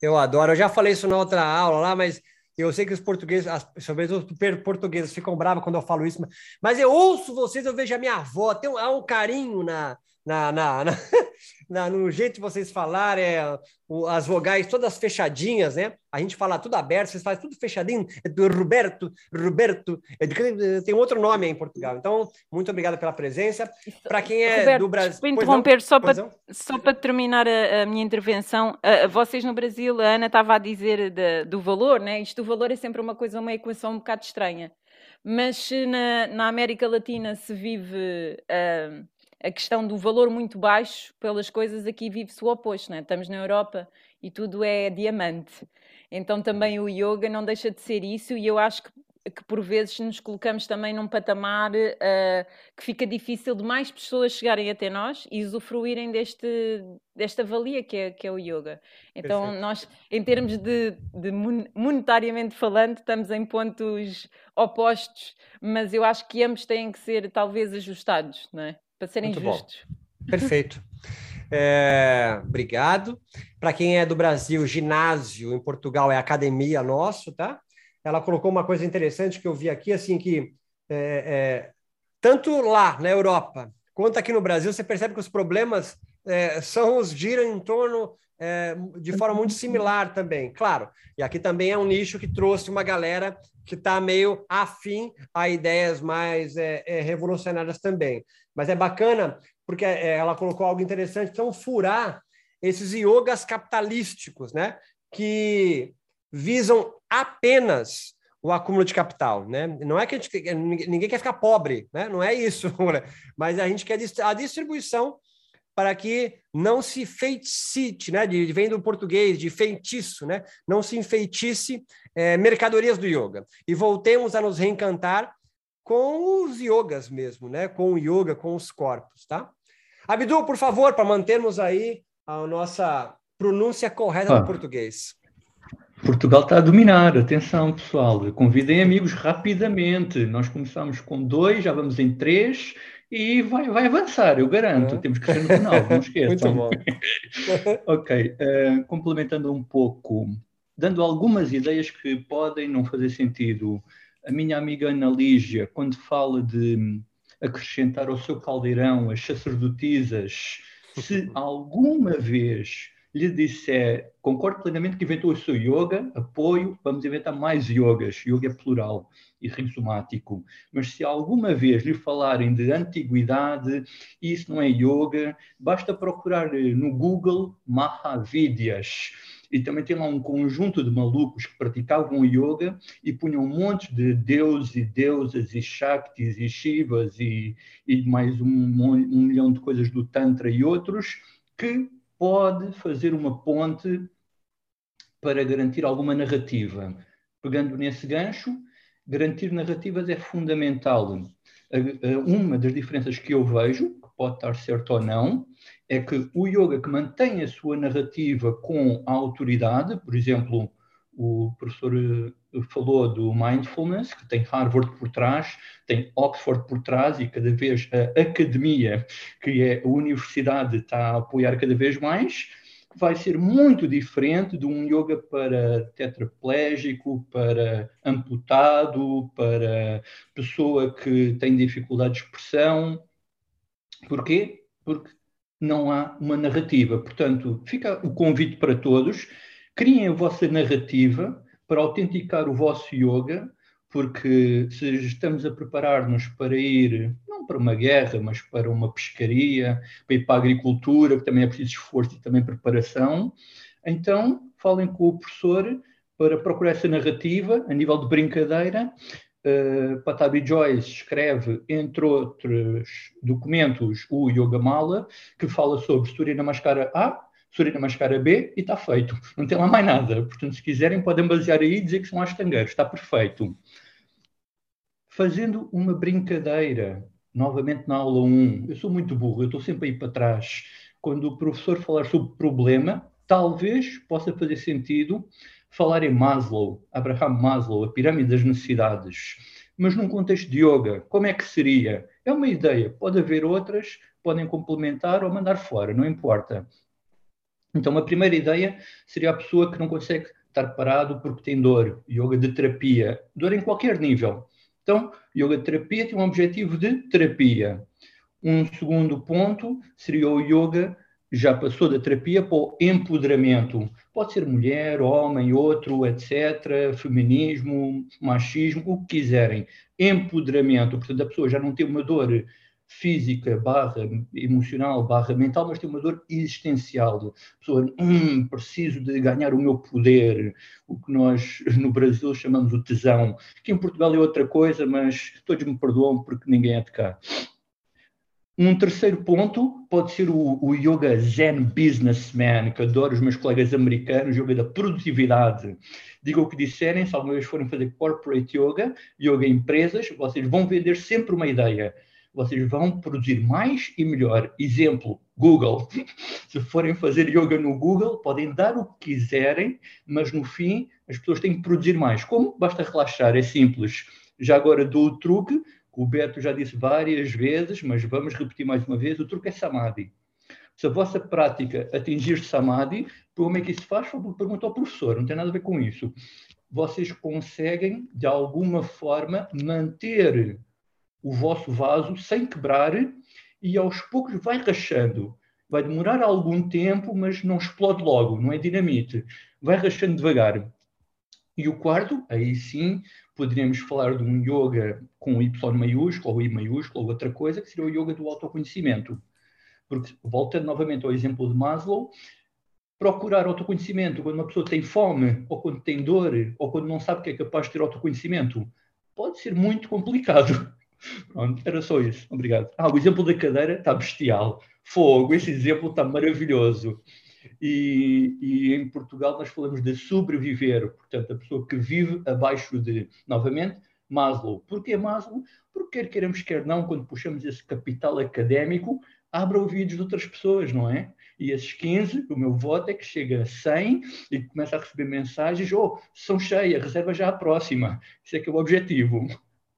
S1: eu adoro. Eu já falei isso na outra aula lá, mas eu sei que os portugueses, sobretudo os portugueses, ficam bravos quando eu falo isso, mas eu ouço vocês, eu vejo a minha avó, tem um, há um carinho na, na, na, na, [laughs] na, no jeito de vocês falarem, é, o, as vogais todas fechadinhas, né? A gente fala tudo aberto, vocês fazem tudo fechadinho, é do Roberto, Roberto, é de, tem outro nome aí em Portugal. Então, muito obrigado pela presença. Para quem é Roberto, do Brasil.
S3: Vou interromper só para, só para terminar a, a minha intervenção. Uh, vocês no Brasil, a Ana estava a dizer de, do valor, né? Isto do valor é sempre uma coisa, uma equação um bocado estranha. Mas na, na América Latina se vive. Uh, a questão do valor muito baixo pelas coisas, aqui vive-se o oposto, né? estamos na Europa e tudo é diamante. Então também o yoga não deixa de ser isso, e eu acho que, que por vezes nos colocamos também num patamar uh, que fica difícil de mais pessoas chegarem até nós e usufruírem deste, desta valia que é, que é o yoga. Então, Perfeito. nós, em termos de, de monetariamente falando, estamos em pontos opostos, mas eu acho que ambos têm que ser talvez ajustados, não é? Para serem Muito justos.
S1: Bom. Perfeito. É, obrigado. Para quem é do Brasil, ginásio em Portugal é academia nosso, tá? Ela colocou uma coisa interessante que eu vi aqui, assim, que é, é, tanto lá na Europa quanto aqui no Brasil, você percebe que os problemas é, são os giram em torno é, de forma muito similar também, claro. E aqui também é um nicho que trouxe uma galera que está meio afim a ideias mais é, é, revolucionárias também. Mas é bacana porque é, ela colocou algo interessante, então furar esses yogas capitalísticos, né, que visam apenas o acúmulo de capital, né? Não é que gente, ninguém quer ficar pobre, né? Não é isso, [laughs] mas a gente quer a distribuição para que não se feitice, né? De, vem do português, de feitiço, né? Não se enfeitice é, mercadorias do yoga. E voltemos a nos reencantar com os yogas mesmo, né? Com o yoga, com os corpos, tá? Abdu, por favor, para mantermos aí a nossa pronúncia correta ah, do português.
S4: Portugal está a dominar, atenção pessoal, convidem amigos rapidamente. Nós começamos com dois, já vamos em três e vai, vai avançar, eu garanto. É. Temos que ser no final, não [laughs] esqueçam. Muito bom. [laughs] ok, uh, complementando um pouco, dando algumas ideias que podem não fazer sentido. A minha amiga Ana Lígia, quando fala de acrescentar ao seu caldeirão as sacerdotisas, se [laughs] alguma vez lhe disser, concordo plenamente que inventou o seu yoga, apoio, vamos inventar mais yogas, yoga é plural e rinsomático, mas se alguma vez lhe falarem de antiguidade, isso não é yoga, basta procurar eh, no Google Mahavidyas, e também tem lá um conjunto de malucos que praticavam yoga e punham um monte de deuses e deusas e shaktis e shivas e, e mais um, um milhão de coisas do tantra e outros que pode fazer uma ponte para garantir alguma narrativa. Pegando nesse gancho, garantir narrativas é fundamental. Uma das diferenças que eu vejo, que pode estar certo ou não, é que o yoga que mantém a sua narrativa com a autoridade, por exemplo, o professor eh, falou do mindfulness, que tem Harvard por trás, tem Oxford por trás e cada vez a academia, que é a universidade, está a apoiar cada vez mais, vai ser muito diferente de um yoga para tetraplégico, para amputado, para pessoa que tem dificuldade de expressão. Porquê? Porque não há uma narrativa. Portanto, fica o convite para todos Criem a vossa narrativa para autenticar o vosso yoga, porque se estamos a preparar-nos para ir, não para uma guerra, mas para uma pescaria, para ir para a agricultura, que também é preciso esforço e também preparação, então falem com o professor para procurar essa narrativa a nível de brincadeira. Uh, Patabi Joyce escreve, entre outros documentos, o Yoga Mala, que fala sobre Surya Namaskara A, Surina Mascara B e está feito. Não tem lá mais nada. Portanto, se quiserem, podem basear aí e dizer que são astangueiros. Está perfeito. Fazendo uma brincadeira, novamente na aula 1, eu sou muito burro, eu estou sempre aí para trás. Quando o professor falar sobre problema, talvez possa fazer sentido falar em Maslow, Abraham Maslow, a pirâmide das necessidades. Mas num contexto de yoga, como é que seria? É uma ideia, pode haver outras, podem complementar ou mandar fora, não importa. Então, a primeira ideia seria a pessoa que não consegue estar parado porque tem dor, yoga de terapia, dor em qualquer nível. Então, yoga de terapia tem um objetivo de terapia. Um segundo ponto seria o yoga já passou da terapia para o empoderamento. Pode ser mulher, homem, outro, etc., feminismo, machismo, o que quiserem. Empoderamento, portanto, a pessoa já não tem uma dor física, barra emocional, barra mental, mas tem uma dor existencial. A pessoa, hum, preciso de ganhar o meu poder, o que nós no Brasil chamamos o tesão, que em Portugal é outra coisa, mas todos me perdoam porque ninguém é de cá. Um terceiro ponto pode ser o, o, yoga Zen Businessman, que adoro os meus colegas americanos, yoga da produtividade. Digam o que disserem, se alguma vez forem fazer corporate yoga, yoga empresas, vocês vão vender sempre uma ideia vocês vão produzir mais e melhor. Exemplo, Google. [laughs] Se forem fazer yoga no Google, podem dar o que quiserem, mas no fim as pessoas têm que produzir mais. Como? Basta relaxar, é simples. Já agora dou o truque, que o Beto já disse várias vezes, mas vamos repetir mais uma vez: o truque é Samadhi. Se a vossa prática atingir Samadhi, como é que isso faz? Pergunta ao professor, não tem nada a ver com isso. Vocês conseguem, de alguma forma, manter o vosso vaso sem quebrar e aos poucos vai rachando. Vai demorar algum tempo, mas não explode logo, não é dinamite. Vai rachando devagar. E o quarto, aí sim, poderíamos falar de um yoga com Y maiúsculo ou I maiúsculo ou outra coisa, que seria o yoga do autoconhecimento. Porque, voltando novamente ao exemplo de Maslow, procurar autoconhecimento quando uma pessoa tem fome, ou quando tem dor, ou quando não sabe que é capaz de ter autoconhecimento, pode ser muito complicado. [laughs] Pronto, era só isso. Obrigado. Ah, o exemplo da cadeira está bestial. Fogo, esse exemplo está maravilhoso. E, e, em Portugal nós falamos de sobreviver, portanto, a pessoa que vive abaixo de, novamente, Maslow. Porquê Maslow? Porque quer queremos, quer não, quando puxamos esse capital académico, abre ouvidos de outras pessoas, não é? E esses 15, o meu voto é que chega a 100 e começa a receber mensagens, oh, são cheias, reserva já a próxima. Isso é que é o objetivo.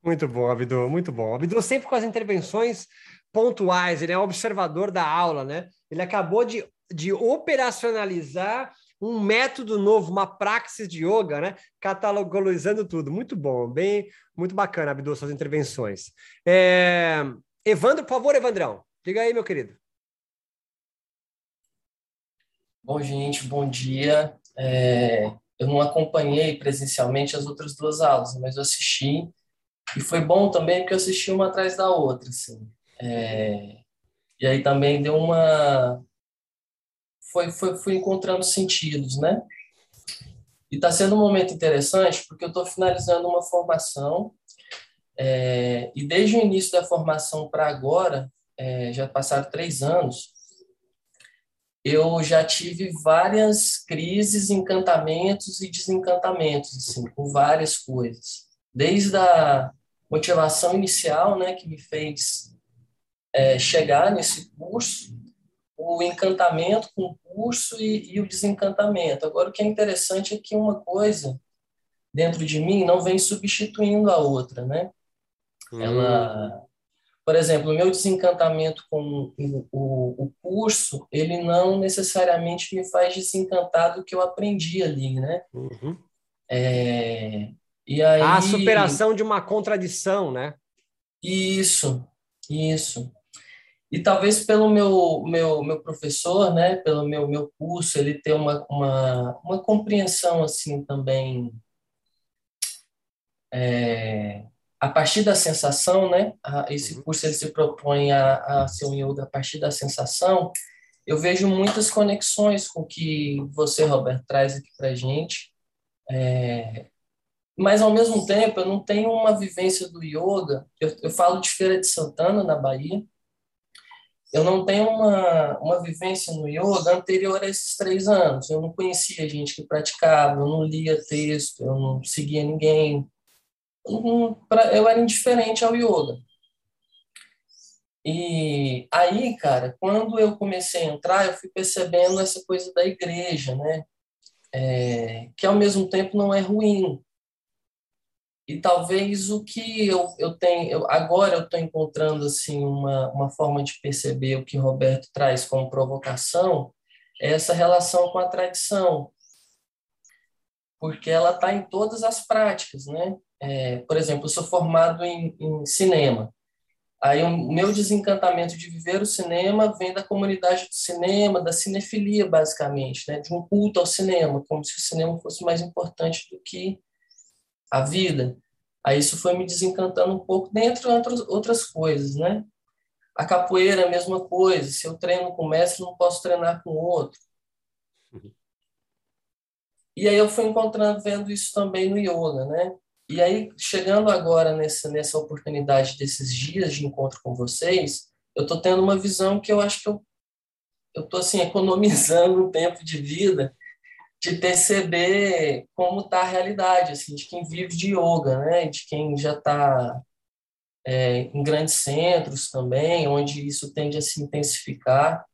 S1: Muito bom, Abdu, muito bom. Abdu sempre com as intervenções pontuais, ele é um observador da aula, né? Ele acabou de, de operacionalizar um método novo, uma praxis de yoga, né? Catalogizando tudo. Muito bom, bem, muito bacana, Abdu, suas intervenções. É... Evandro, por favor, Evandrão. Diga aí, meu querido.
S5: Bom, gente, bom dia. É... Eu não acompanhei presencialmente as outras duas aulas, mas eu assisti e foi bom também porque eu assisti uma atrás da outra, assim. É... E aí também deu uma... Foi, foi, fui encontrando sentidos, né? E está sendo um momento interessante porque eu estou finalizando uma formação é... e desde o início da formação para agora, é... já passaram três anos, eu já tive várias crises, encantamentos e desencantamentos, assim, com várias coisas. Desde a motivação inicial, né, que me fez é, chegar nesse curso, o encantamento com o curso e, e, o desencantamento. Agora, o que é interessante é que uma coisa dentro de mim não vem substituindo a outra, né? Hum. Ela, por exemplo, o meu desencantamento com o, o, o, curso, ele não necessariamente me faz desencantar do que eu aprendi ali, né? Uhum. É,
S1: e aí... A superação de uma contradição, né?
S5: Isso, isso. E talvez pelo meu, meu, meu professor, né, pelo meu, meu curso, ele ter uma, uma, uma compreensão assim também é, a partir da sensação, né? Esse uhum. curso ele se propõe a, a ser um yoga a partir da sensação. Eu vejo muitas conexões com o que você, Roberto, traz aqui para gente. É, mas ao mesmo tempo eu não tenho uma vivência do yoga. Eu, eu falo de Feira de Santana na Bahia. Eu não tenho uma, uma vivência no yoga anterior a esses três anos. Eu não conhecia gente que praticava, eu não lia texto, eu não seguia ninguém. Eu, eu era indiferente ao yoga. E aí, cara, quando eu comecei a entrar, eu fui percebendo essa coisa da igreja, né? É, que ao mesmo tempo não é ruim, e talvez o que eu, eu tenho, eu, agora eu estou encontrando assim uma, uma forma de perceber o que Roberto traz como provocação, é essa relação com a tradição, porque ela está em todas as práticas, né? É, por exemplo, eu sou formado em, em cinema, Aí o meu desencantamento de viver o cinema vem da comunidade do cinema, da cinefilia, basicamente, né? de um culto ao cinema, como se o cinema fosse mais importante do que a vida. Aí isso foi me desencantando um pouco, dentre outras coisas, né? A capoeira é a mesma coisa. Se eu treino com o mestre, não posso treinar com outro. E aí eu fui encontrando, vendo isso também no yoga, né? E aí, chegando agora nessa, nessa oportunidade desses dias de encontro com vocês, eu estou tendo uma visão que eu acho que eu estou assim, [laughs] economizando um tempo de vida de perceber como está a realidade, assim, de quem vive de yoga, né? De quem já está é, em grandes centros também, onde isso tende a se intensificar.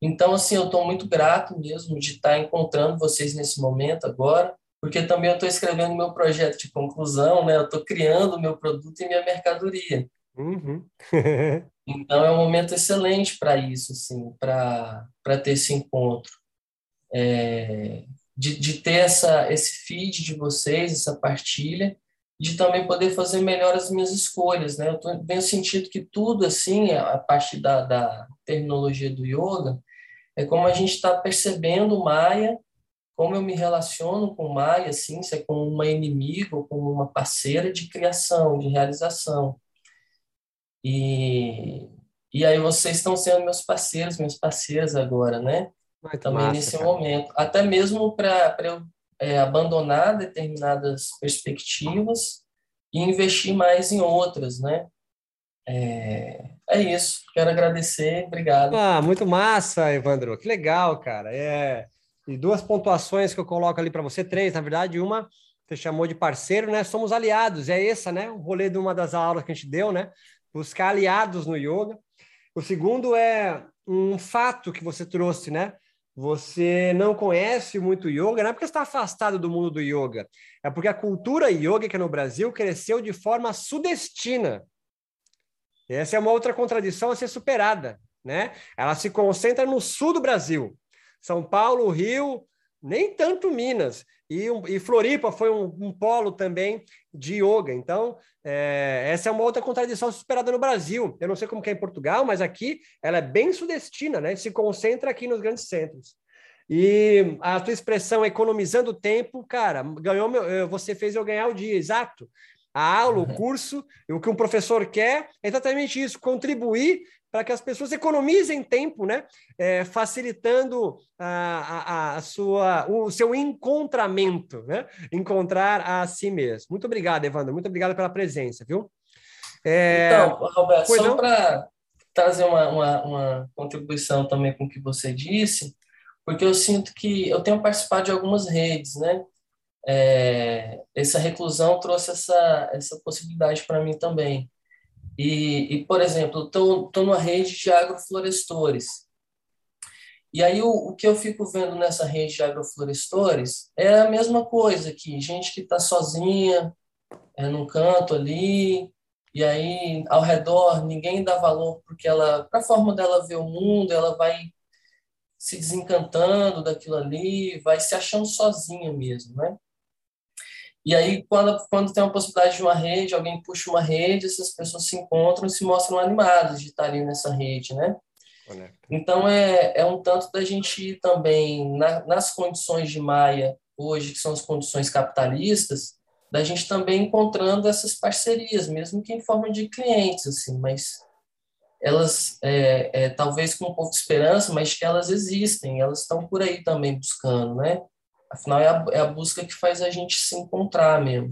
S5: Então, assim, eu estou muito grato mesmo de estar tá encontrando vocês nesse momento agora, porque também eu estou escrevendo meu projeto de conclusão, né? Eu estou criando o meu produto e minha mercadoria. Uhum. [laughs] então, é um momento excelente para isso, assim, para ter esse encontro é, de, de ter essa, esse feed de vocês, essa partilha, de também poder fazer melhor as minhas escolhas, né? Eu tô, tenho sentido que tudo, assim, a partir da, da terminologia do yoga, é como a gente está percebendo o Maia, como eu me relaciono com o Maia, assim, se é como uma inimiga ou como uma parceira de criação, de realização. E, e aí vocês estão sendo meus parceiros, minhas parceiras agora, né? Muito também massa, nesse cara. momento. Até mesmo para eu é, abandonar determinadas perspectivas e investir mais em outras, né? É, é isso. Quero agradecer. Obrigado.
S1: Ah, muito massa, Evandro. Que legal, cara. É... E duas pontuações que eu coloco ali para você, três, na verdade. Uma, você chamou de parceiro, né? Somos aliados. É essa, né? O rolê de uma das aulas que a gente deu, né? Buscar aliados no yoga. O segundo é um fato que você trouxe, né? Você não conhece muito yoga, não é porque está afastado do mundo do yoga, é porque a cultura yoga no Brasil cresceu de forma sudestina. Essa é uma outra contradição a ser superada, né? Ela se concentra no sul do Brasil. São Paulo, Rio, nem tanto Minas. E, e Floripa foi um, um, polo também de yoga. Então, é, essa é uma outra contradição superada no Brasil. Eu não sei como é em Portugal, mas aqui ela é bem sudestina, né? Se concentra aqui nos grandes centros. E a tua expressão economizando tempo, cara, ganhou meu, eh, você fez eu ganhar o dia, exato. A aula, o curso, o que um professor quer é exatamente isso, contribuir para que as pessoas economizem tempo, né? É, facilitando a, a, a, sua, o seu encontramento, né? Encontrar a si mesmo. Muito obrigado, Evandro. Muito obrigado pela presença, viu?
S5: É... Então, Roberto, só para trazer uma, uma, uma, contribuição também com o que você disse, porque eu sinto que eu tenho participado de algumas redes, né? é, essa reclusão trouxe essa, essa possibilidade para mim também. E, e por exemplo, estou numa rede de agroflorestores. E aí o, o que eu fico vendo nessa rede de agroflorestores é a mesma coisa, que gente que está sozinha, é, num canto ali, e aí ao redor ninguém dá valor porque ela, para a forma dela ver o mundo, ela vai se desencantando daquilo ali, vai se achando sozinha mesmo, né? E aí, quando, quando tem uma possibilidade de uma rede, alguém puxa uma rede, essas pessoas se encontram e se mostram animadas de estar ali nessa rede, né? Então, é, é um tanto da gente também, na, nas condições de Maia, hoje, que são as condições capitalistas, da gente também encontrando essas parcerias, mesmo que em forma de clientes, assim, mas elas, é, é, talvez com um pouco de esperança, mas que elas existem, elas estão por aí também buscando, né? Afinal, é a, é a busca que faz a gente se encontrar mesmo.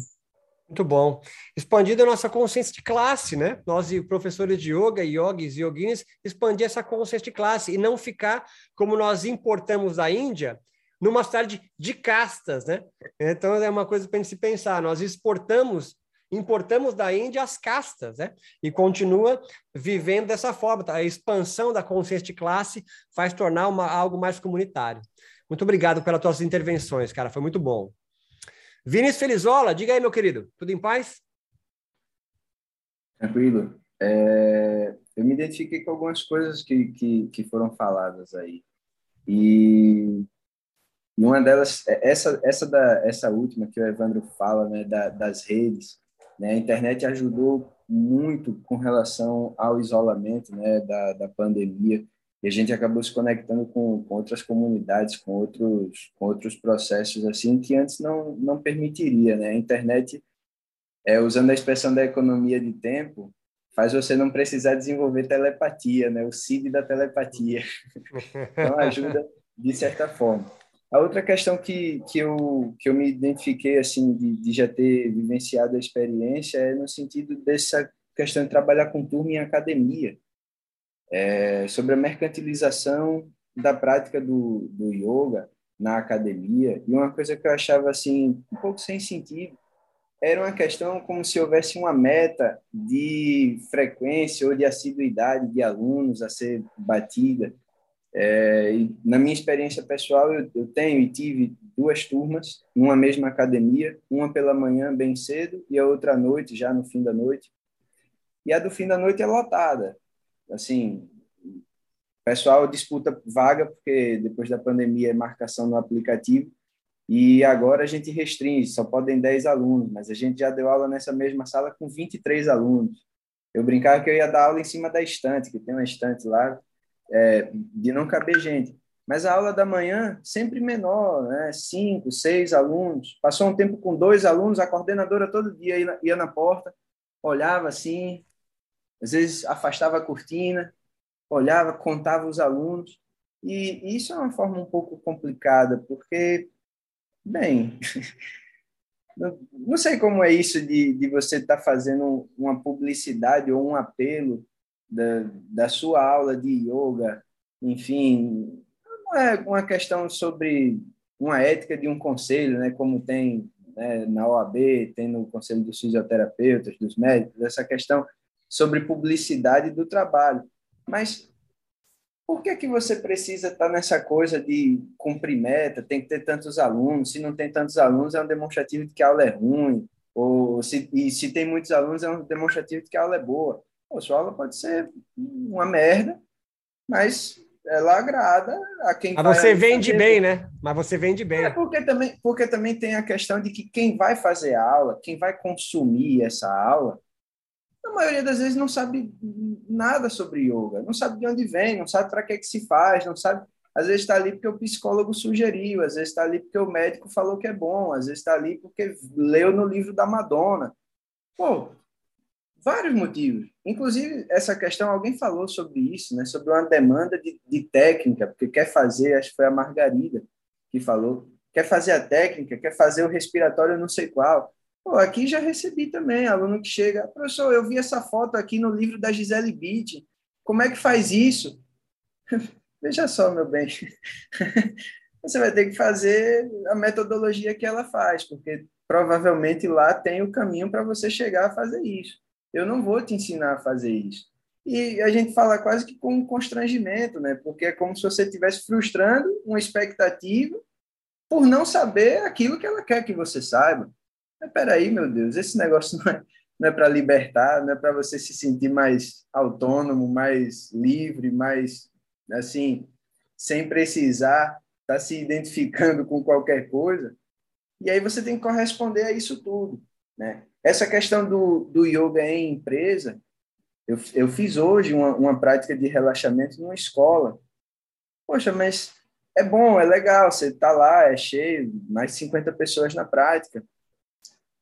S1: Muito bom. Expandida a nossa consciência de classe, né? Nós, professores de yoga, yogis e yoginis, expandir essa consciência de classe e não ficar como nós importamos da Índia, numa cidade de castas, né? Então é uma coisa para a gente se pensar. Nós exportamos, importamos da Índia as castas, né? E continua vivendo dessa forma. A expansão da consciência de classe faz tornar uma, algo mais comunitário. Muito obrigado pelas tuas intervenções, cara. Foi muito bom. Vinícius Felizola, diga aí, meu querido. Tudo em paz?
S6: Tranquilo. É, eu me identifiquei com algumas coisas que, que, que foram faladas aí. E, uma delas, é, essa, essa, da, essa última que o Evandro fala, né, da, das redes, né, a internet ajudou muito com relação ao isolamento né, da, da pandemia e a gente acabou se conectando com, com outras comunidades, com outros, com outros processos assim que antes não, não permitiria, né? A internet, é, usando a expressão da economia de tempo, faz você não precisar desenvolver telepatia, né? O CID da telepatia. [laughs] então ajuda de certa forma. A outra questão que, que, eu, que eu me identifiquei, assim, de, de já ter vivenciado a experiência é no sentido dessa questão de trabalhar com turma em academia é, sobre a mercantilização da prática do, do yoga na academia. E uma coisa que eu achava assim um pouco sem sentido era uma questão como se houvesse uma meta de frequência ou de assiduidade de alunos a ser batida. É, na minha experiência pessoal, eu, eu, tenho e tive duas turmas numa mesma academia, uma pela manhã bem cedo e a outra à noite, já no fim da noite. E a do fim da noite é lotada assim, o pessoal disputa vaga porque depois da pandemia é marcação no aplicativo e agora a gente restringe, só podem 10 alunos, mas a gente já deu aula nessa mesma sala com 23 alunos. Eu brincava que eu ia dar aula em cima da estante, que tem uma estante lá, é, de não caber gente. Mas a aula da manhã sempre menor, né? cinco, seis alunos. Passou um tempo com dois alunos, a coordenadora todo dia ia na, porta, olhava assim, às vezes afastava a cortina, olhava, contava os alunos. E isso é uma forma um pouco complicada, porque, bem, [laughs] não sei como é isso de, de você estar tá fazendo uma publicidade ou um apelo da, da sua aula de yoga, enfim, não é uma questão sobre uma ética de um conselho, né, como tem né, na OAB, tem no Conselho dos Fisioterapeutas, dos médicos, essa questão sobre publicidade do trabalho. Mas por que que você precisa estar nessa coisa de cumprir meta, tem que ter tantos alunos, se não tem tantos alunos é um demonstrativo de que a aula é ruim, ou se, e se tem muitos alunos é um demonstrativo de que a aula é boa. Pô, sua aula pode ser uma merda, mas ela agrada a quem
S1: Mas você vende fazer. bem, né? Mas você vende bem.
S6: É porque também, porque também tem a questão de que quem vai fazer a aula, quem vai consumir essa aula, a maioria das vezes não sabe nada sobre yoga, não sabe de onde vem, não sabe para que, é que se faz, não sabe. Às vezes está ali porque o psicólogo sugeriu, às vezes está ali porque o médico falou que é bom, às vezes está ali porque leu no livro da Madonna. Pô, vários motivos. Inclusive, essa questão, alguém falou sobre isso, né? sobre uma demanda de, de técnica, porque quer fazer, acho que foi a Margarida que falou, quer fazer a técnica, quer fazer o respiratório não sei qual. Pô, aqui já recebi também, aluno que chega, professor, eu vi essa foto aqui no livro da Gisele Bitt, como é que faz isso? [laughs] Veja só, meu bem, [laughs] você vai ter que fazer a metodologia que ela faz, porque provavelmente lá tem o caminho para você chegar a fazer isso. Eu não vou te ensinar a fazer isso. E a gente fala quase que com um constrangimento, né? Porque é como se você estivesse frustrando uma expectativa por não saber aquilo que ela quer que você saiba. Mas peraí, meu Deus, esse negócio não é, não é para libertar, não é para você se sentir mais autônomo, mais livre, mais assim, sem precisar estar tá se identificando com qualquer coisa. E aí você tem que corresponder a isso tudo, né? Essa questão do, do yoga em empresa, eu, eu fiz hoje uma, uma prática de relaxamento numa escola. Poxa, mas é bom, é legal, você está lá, é cheio, mais de 50 pessoas na prática.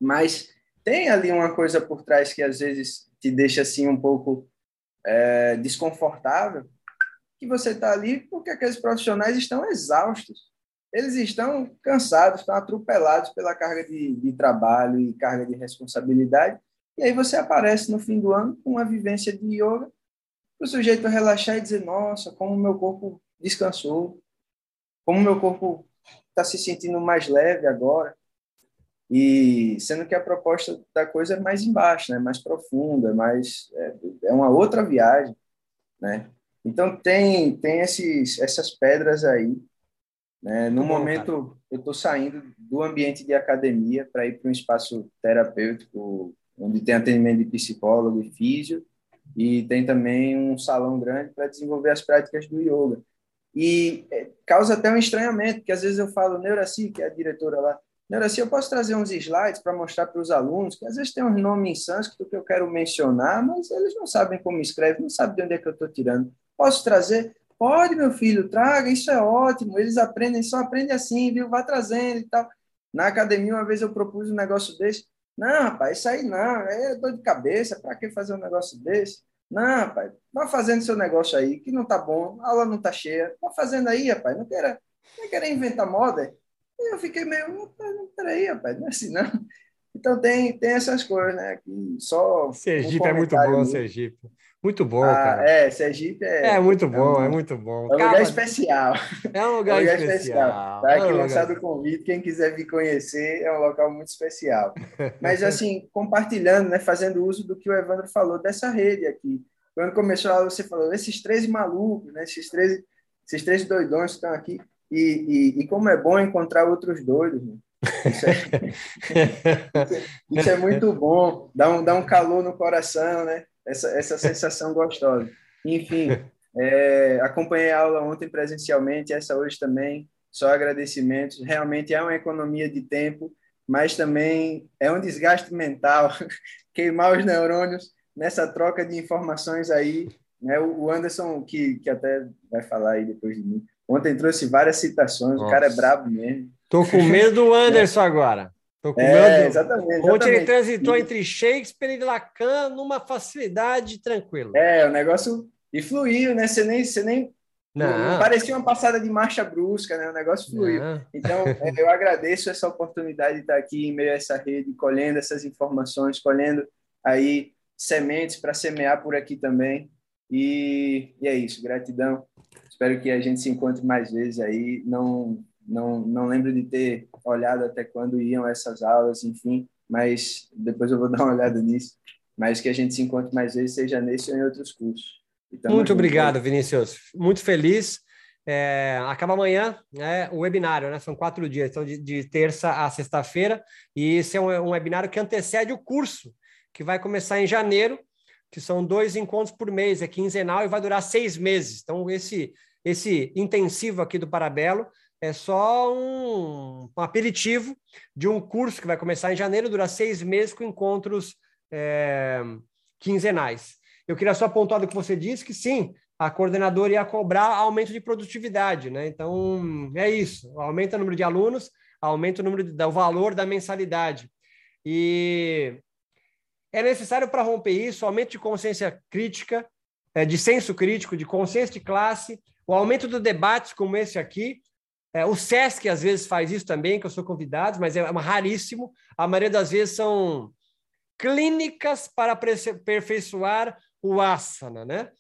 S6: Mas tem ali uma coisa por trás que às vezes te deixa assim um pouco é, desconfortável, que você está ali porque aqueles profissionais estão exaustos. Eles estão cansados, estão atropelados pela carga de, de trabalho e carga de responsabilidade. E aí você aparece no fim do ano com uma vivência de yoga, para o sujeito relaxar e dizer: Nossa, como meu corpo descansou, como meu corpo está se sentindo mais leve agora. E sendo que a proposta da coisa é mais embaixo, né? mais profunda, mais é, é uma outra viagem, né? Então tem tem esses essas pedras aí, né? No bom, momento cara. eu estou saindo do ambiente de academia para ir para um espaço terapêutico onde tem atendimento de psicólogo e físio e tem também um salão grande para desenvolver as práticas do yoga. E é, causa até um estranhamento, porque às vezes eu falo, Neuraci, que é a diretora lá, Neuraci, eu posso trazer uns slides para mostrar para os alunos, que às vezes tem um nome em sânscrito que eu quero mencionar, mas eles não sabem como escreve, não sabem de onde é que eu estou tirando. Posso trazer? Pode, meu filho, traga, isso é ótimo, eles aprendem, só aprendem assim, viu? Vá trazendo e tal. Na academia, uma vez eu propus um negócio desse, não, rapaz, isso aí não, é dor de cabeça, para que fazer um negócio desse? Não, rapaz, vá fazendo seu negócio aí, que não tá bom, a aula não tá cheia. Vá fazendo aí, rapaz, não queira, não queira inventar moda. E eu fiquei meio, peraí, rapaz, não é assim não. Então tem, tem essas coisas, né? Que só
S1: Sergipe um é muito bom, Sergipe. Muito bom, ah, cara.
S6: É, Sergipe é.
S1: É muito bom, é, um, é muito bom.
S6: É um lugar especial.
S1: É um lugar, [laughs] é um lugar especial. especial.
S6: Tá aqui é um lançado o convite, quem quiser vir conhecer, é um local muito especial. Mas, [laughs] assim, compartilhando, né, fazendo uso do que o Evandro falou dessa rede aqui. Quando começou a aula, você falou, esses 13 malucos, né, esses 13, esses 13 doidões que estão aqui. E, e, e como é bom encontrar outros doidos. Né? Isso, é, [laughs] isso é muito bom, dá um, dá um calor no coração, né? essa, essa sensação gostosa. Enfim, é, acompanhei a aula ontem presencialmente, essa hoje também, só agradecimentos. Realmente é uma economia de tempo, mas também é um desgaste mental, [laughs] queimar os neurônios nessa troca de informações aí. Né? O Anderson, que, que até vai falar aí depois de mim, ontem trouxe várias citações, Nossa. o cara é brabo mesmo.
S1: Tô com [laughs] medo do Anderson agora.
S6: Tô com é, exatamente,
S1: Ontem ele transitou e... entre Shakespeare e Lacan numa facilidade tranquila.
S6: É, o negócio. E fluiu, né? Você nem. Você nem não. Parecia uma passada de marcha brusca, né? O negócio fluiu. Não. Então, é, eu agradeço essa oportunidade de estar aqui em meio a essa rede, colhendo essas informações, colhendo aí sementes para semear por aqui também. E, e é isso, gratidão. Espero que a gente se encontre mais vezes aí. Não não, não lembro de ter olhado até quando iam essas aulas, enfim, mas depois eu vou [laughs] dar uma olhada nisso. Mas que a gente se encontre mais vezes, seja nesse ou em outros cursos.
S1: Muito obrigado, Vinícius. Muito feliz. É, acaba amanhã né, o webinário, né? São quatro dias, então de, de terça a sexta-feira, e esse é um, um, webinário que antecede o curso, que vai começar em janeiro, que são dois encontros por mês, é quinzenal e vai durar seis meses. Então, esse, esse intensivo aqui do Parabelo é só um, um, aperitivo de um curso que vai começar em janeiro, dura seis meses com encontros é, quinzenais. Eu queria só apontar do que você disse, que sim, a coordenadora ia cobrar aumento de produtividade, né? Então, é isso, aumenta o número de alunos, aumenta o número do valor da mensalidade. E é necessário para romper isso, aumento de consciência crítica, é, de senso crítico, de consciência de classe, o aumento de debates como esse aqui, é, o SESC às vezes faz isso também, que eu sou convidado, mas é raríssimo. A maioria das vezes são clínicas para aperfeiçoar o asana, né?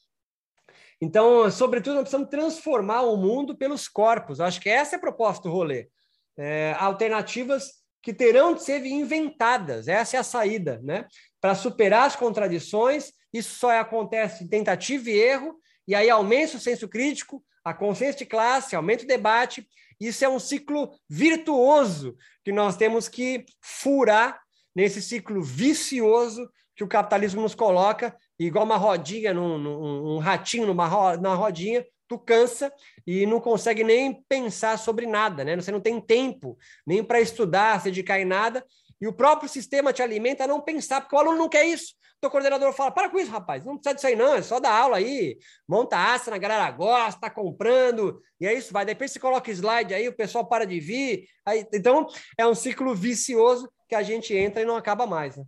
S1: Então, sobretudo, nós precisamos transformar o mundo pelos corpos. acho que essa é a proposta do rolê. É, alternativas que terão de ser inventadas. Essa é a saída, né? Para superar as contradições, isso só acontece em tentativa e erro, e aí aumenta o senso crítico, a consciência de classe, aumenta o debate. Isso é um ciclo virtuoso que nós temos que furar nesse ciclo vicioso que o capitalismo nos coloca, igual uma rodinha, num, num um ratinho numa na rodinha, tu cansa e não consegue nem pensar sobre nada, né? Você não tem tempo nem para estudar, se dedicar em nada, e o próprio sistema te alimenta a não pensar, porque o aluno não quer isso. O coordenador fala: para com isso, rapaz, não precisa disso aí, não, é só dar aula aí, monta asana, a galera gosta, tá comprando, e é isso, vai. Depois você coloca slide aí, o pessoal para de vir. Aí, então, é um ciclo vicioso que a gente entra e não acaba mais. Né?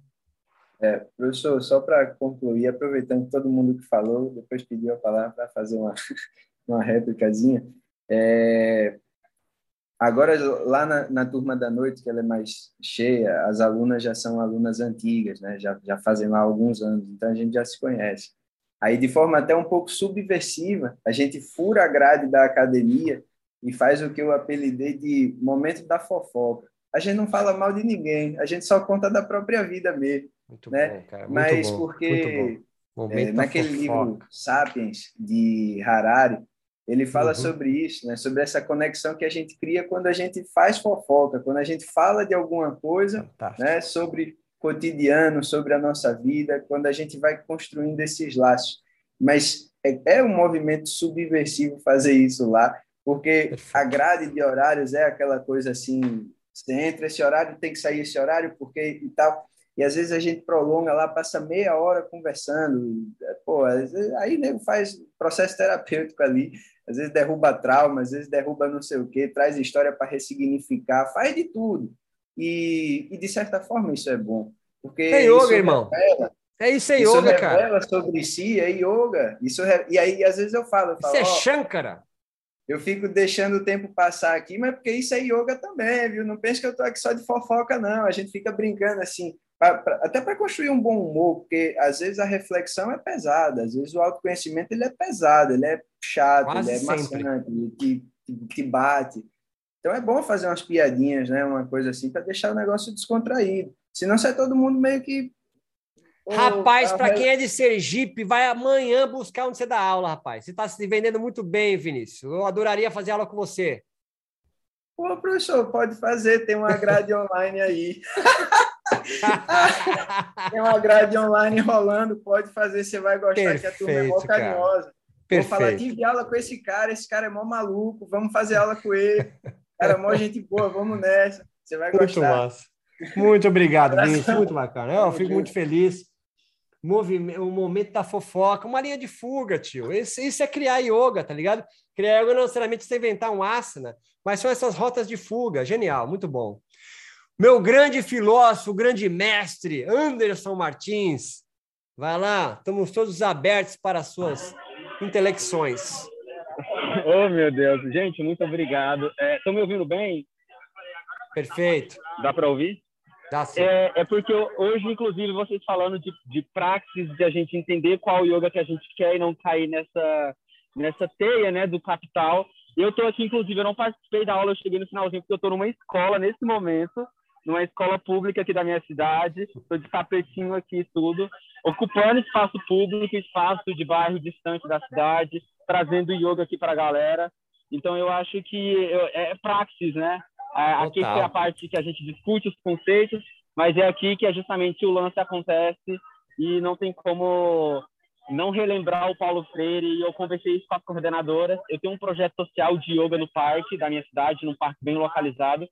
S6: É, professor, só para concluir, aproveitando todo mundo que falou, depois pediu a palavra para fazer uma, [laughs] uma réplicazinha. É, agora, lá na, na, turma da noite, que ela é mais cheia, as alunas já são alunas antigas, né? já, já fazem lá alguns anos, então a gente já se conhece. Aí, de forma até um pouco subversiva, a gente fura a grade da academia e faz o que eu apelidei de momento da fofoca. A gente não fala mal de ninguém, a gente só conta da própria vida mesmo. Muito né? bom, cara. Muito Mas bom, porque é, naquele livro Sapiens, de Harari, ele fala uhum. sobre isso, né? sobre essa conexão que a gente cria quando a gente faz fofoca, quando a gente fala de alguma coisa né? sobre cotidiano, sobre a nossa vida, quando a gente vai construindo esses laços. Mas é, é um movimento subversivo fazer isso lá, porque a grade de horários é aquela coisa assim, você entra esse horário, tem que sair esse horário, porque e tal. E às vezes a gente prolonga lá, passa meia hora conversando. Pô, aí nego faz processo terapêutico ali. Às vezes derruba trauma, às vezes derruba não sei o quê, traz história para ressignificar, faz de tudo. E, e, de certa forma isso é bom. Porque
S1: é yoga, irmão. Revela, é isso é
S6: isso
S1: yoga, cara.
S6: sobre si, é yoga. Isso E aí, às vezes eu falo. Eu falo
S1: isso é Shankara.
S6: Eu fico deixando o tempo passar aqui, mas porque isso é yoga também, viu? Não pense que eu estou aqui só de fofoca, não. A gente fica brincando assim pra, pra, até para construir um bom humor, porque às vezes a reflexão é pesada, às vezes o autoconhecimento ele é pesado, ele é chato, Quase ele é maçante, ele te, te, te bate. Então é bom fazer umas piadinhas, né? Uma coisa assim, para deixar o negócio descontraído. Senão sai todo mundo meio que.
S1: Rapaz, para quem é de Sergipe, vai amanhã buscar onde você dá aula, rapaz. Você está se vendendo muito bem, Vinícius. Eu adoraria fazer aula com você.
S6: Pô, professor, pode fazer, tem uma grade online aí. [laughs] [laughs] Tem uma grade online rolando, pode fazer, você vai gostar, Perfeito, que a turma é mó carinhosa. Vou falar, tive aula com esse cara, esse cara é mó maluco, vamos fazer aula com ele. Cara, é mó gente boa, vamos nessa. Você vai muito gostar. Massa.
S1: Muito obrigado, Vinícius, muito bacana. Eu fico muito feliz. O momento da fofoca, uma linha de fuga, tio. Isso, isso é criar yoga, tá ligado? Criar yoga não necessariamente você inventar um asana, mas são essas rotas de fuga. Genial, muito bom meu grande filósofo, grande mestre, Anderson Martins. Vai lá, estamos todos abertos para as suas intelecções. [laughs]
S7: Oh, meu Deus. Gente, muito obrigado. Estão é, me ouvindo bem?
S1: Perfeito.
S7: Dá para ouvir?
S1: Dá sim.
S7: É, é, porque hoje, inclusive, vocês falando de, de praxis, de a gente entender qual yoga que a gente quer e não cair nessa, nessa teia né, do capital. Eu estou aqui, inclusive, eu não participei da aula, eu cheguei no finalzinho porque eu estou numa escola nesse momento numa escola pública aqui da minha cidade, estou de tapetinho aqui tudo, ocupando espaço público, espaço de bairro distante da cidade, trazendo yoga aqui para a galera. Então eu acho que é praxis, né? Aqui é a parte que a gente discute os conceitos, mas é aqui que é justamente o lance acontece e não tem como não relembrar o Paulo Freire. E eu conversei isso com a coordenadora. Eu tenho um projeto social de yoga no parque da minha cidade, num parque bem localizado.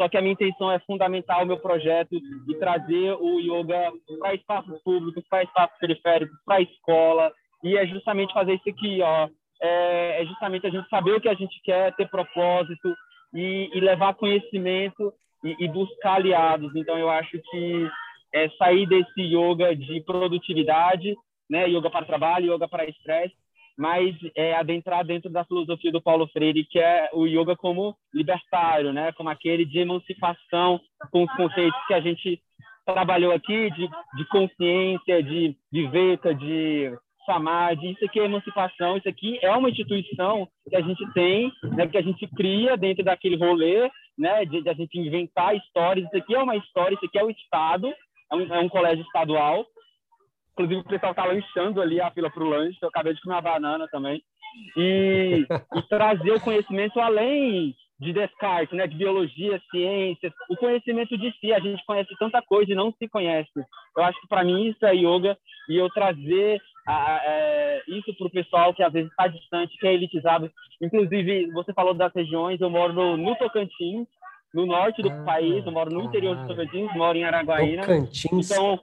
S7: Só que a minha intenção é fundamental o meu projeto e trazer o yoga para espaços públicos, para espaços periféricos, para escola. E é justamente fazer isso aqui, ó. É, é, justamente a gente saber o que a gente quer, ter propósito e, e levar conhecimento e, e, buscar aliados. Então, eu acho que é sair desse yoga de produtividade, né? Yoga para trabalho, yoga para estresse, mas é, adentrar dentro da filosofia do Paulo Freire, que é o yoga como libertário, né? como aquele de emancipação com os conceitos que a gente trabalhou aqui, de, de consciência, de, de veta, de samadhi, isso aqui é emancipação, isso aqui é uma instituição que a gente tem, né, que a gente cria dentro daquele rolê, né, de, de, a gente inventar histórias, isso aqui é uma história, isso aqui é o Estado, é um, é um colégio estadual, inclusive o pessoal está lanchando ali a fila para o lanche, eu acabei de comer uma banana também, e, [laughs] e trazer o conhecimento além de Descartes, né, de biologia, ciências, o conhecimento de si. A gente conhece tanta coisa e não se conhece. Eu acho que para mim isso é yoga e eu trazer a, a, é, isso para o pessoal que às vezes está distante, que é elitizado. Inclusive, você falou das regiões, eu moro no, no Tocantins, no norte do ah, país, eu moro no interior do Tocantins, moro em Araguaína.
S1: Tocantins.
S7: Então,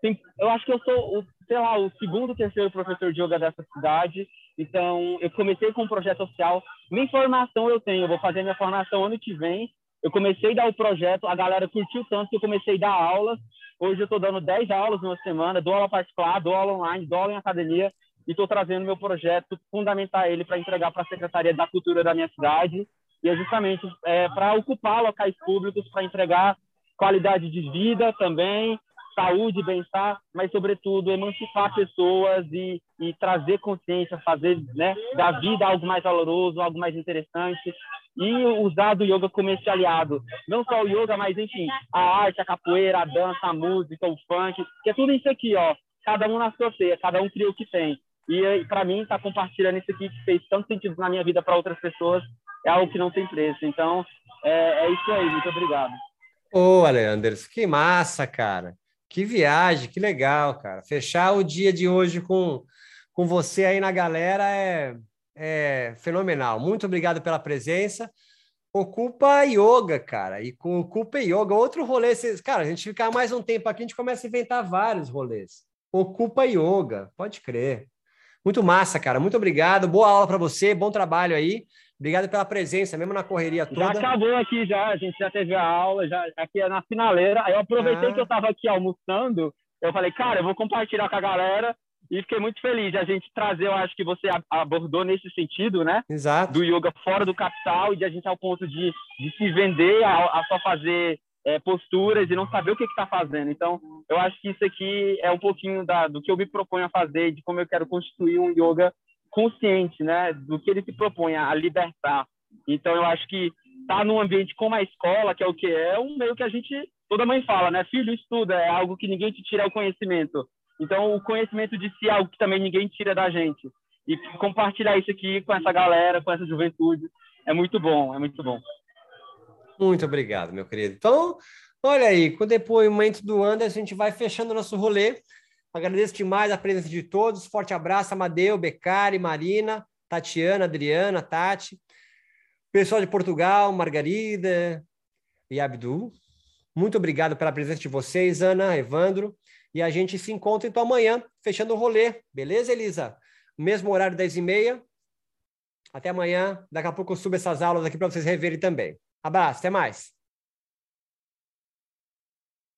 S7: tem, eu acho que eu sou, o, sei lá, o segundo, terceiro professor de yoga dessa cidade. Então, eu comecei com um projeto social. Nem formação eu tenho, eu vou fazer minha formação ano que vem. Eu comecei a dar o projeto, a galera curtiu tanto que eu comecei a dar aulas. Hoje eu estou dando 10 aulas numa semana, dou aula particular, dou aula online, dou aula em academia e estou trazendo meu projeto, fundamentar ele para entregar para a Secretaria da Cultura da minha cidade. E é justamente é, para ocupar locais públicos, para entregar qualidade de vida também, saúde, bem-estar, mas, sobretudo, emancipar pessoas e, e trazer consciência, fazer né, da vida algo mais valoroso, algo mais interessante e usar do yoga como esse aliado. Não só o yoga, mas, enfim, a arte, a capoeira, a dança, a música, o funk, que é tudo isso aqui, ó. Cada um na sua teia, cada um cria o que tem. E, para mim, estar tá compartilhando isso aqui que fez tanto sentido na minha vida para outras pessoas é algo que não tem preço. Então, é, é isso aí. Muito obrigado.
S1: Ô, Aleanders, que massa, cara. Que viagem, que legal, cara. Fechar o dia de hoje com, com você aí na galera é, é fenomenal. Muito obrigado pela presença. Ocupa Yoga, cara. E com Ocupa Yoga, outro rolê. Cara, a gente ficar mais um tempo aqui, a gente começa a inventar vários rolês. Ocupa Yoga, pode crer. Muito massa, cara. Muito obrigado. Boa aula para você, bom trabalho aí. Obrigado pela presença, mesmo na correria toda.
S7: Já acabou aqui, já. A gente já teve a aula, já aqui é na finaleira. Aí eu aproveitei ah. que eu estava aqui almoçando. Eu falei, cara, eu vou compartilhar com a galera. E fiquei muito feliz de a gente trazer, eu acho que você abordou nesse sentido, né?
S1: Exato.
S7: Do yoga fora do capital e de a gente ao ponto de, de se vender a, a só fazer é, posturas e não saber o que está fazendo. Então, eu acho que isso aqui é um pouquinho da, do que eu me proponho a fazer, de como eu quero constituir um yoga consciente, né, do que ele se propõe a libertar. Então, eu acho que estar tá num ambiente como a escola, que é o que é, um meio que a gente, toda mãe fala, né, filho, estuda, é algo que ninguém te tira o conhecimento. Então, o conhecimento de si é algo que também ninguém tira da gente. E compartilhar isso aqui com essa galera, com essa juventude, é muito bom, é muito bom.
S1: Muito obrigado, meu querido. Então, olha aí, com o depoimento do Anderson, a gente vai fechando nosso rolê. Agradeço demais a presença de todos. Forte abraço, Amadeu, Becari, Marina, Tatiana, Adriana, Tati. Pessoal de Portugal, Margarida e Abdul. Muito obrigado pela presença de vocês, Ana, Evandro. E a gente se encontra então amanhã, fechando o rolê. Beleza, Elisa? Mesmo horário, 10h30. Até amanhã. Daqui a pouco eu subo essas aulas aqui para vocês reverem também. Abraço, até mais.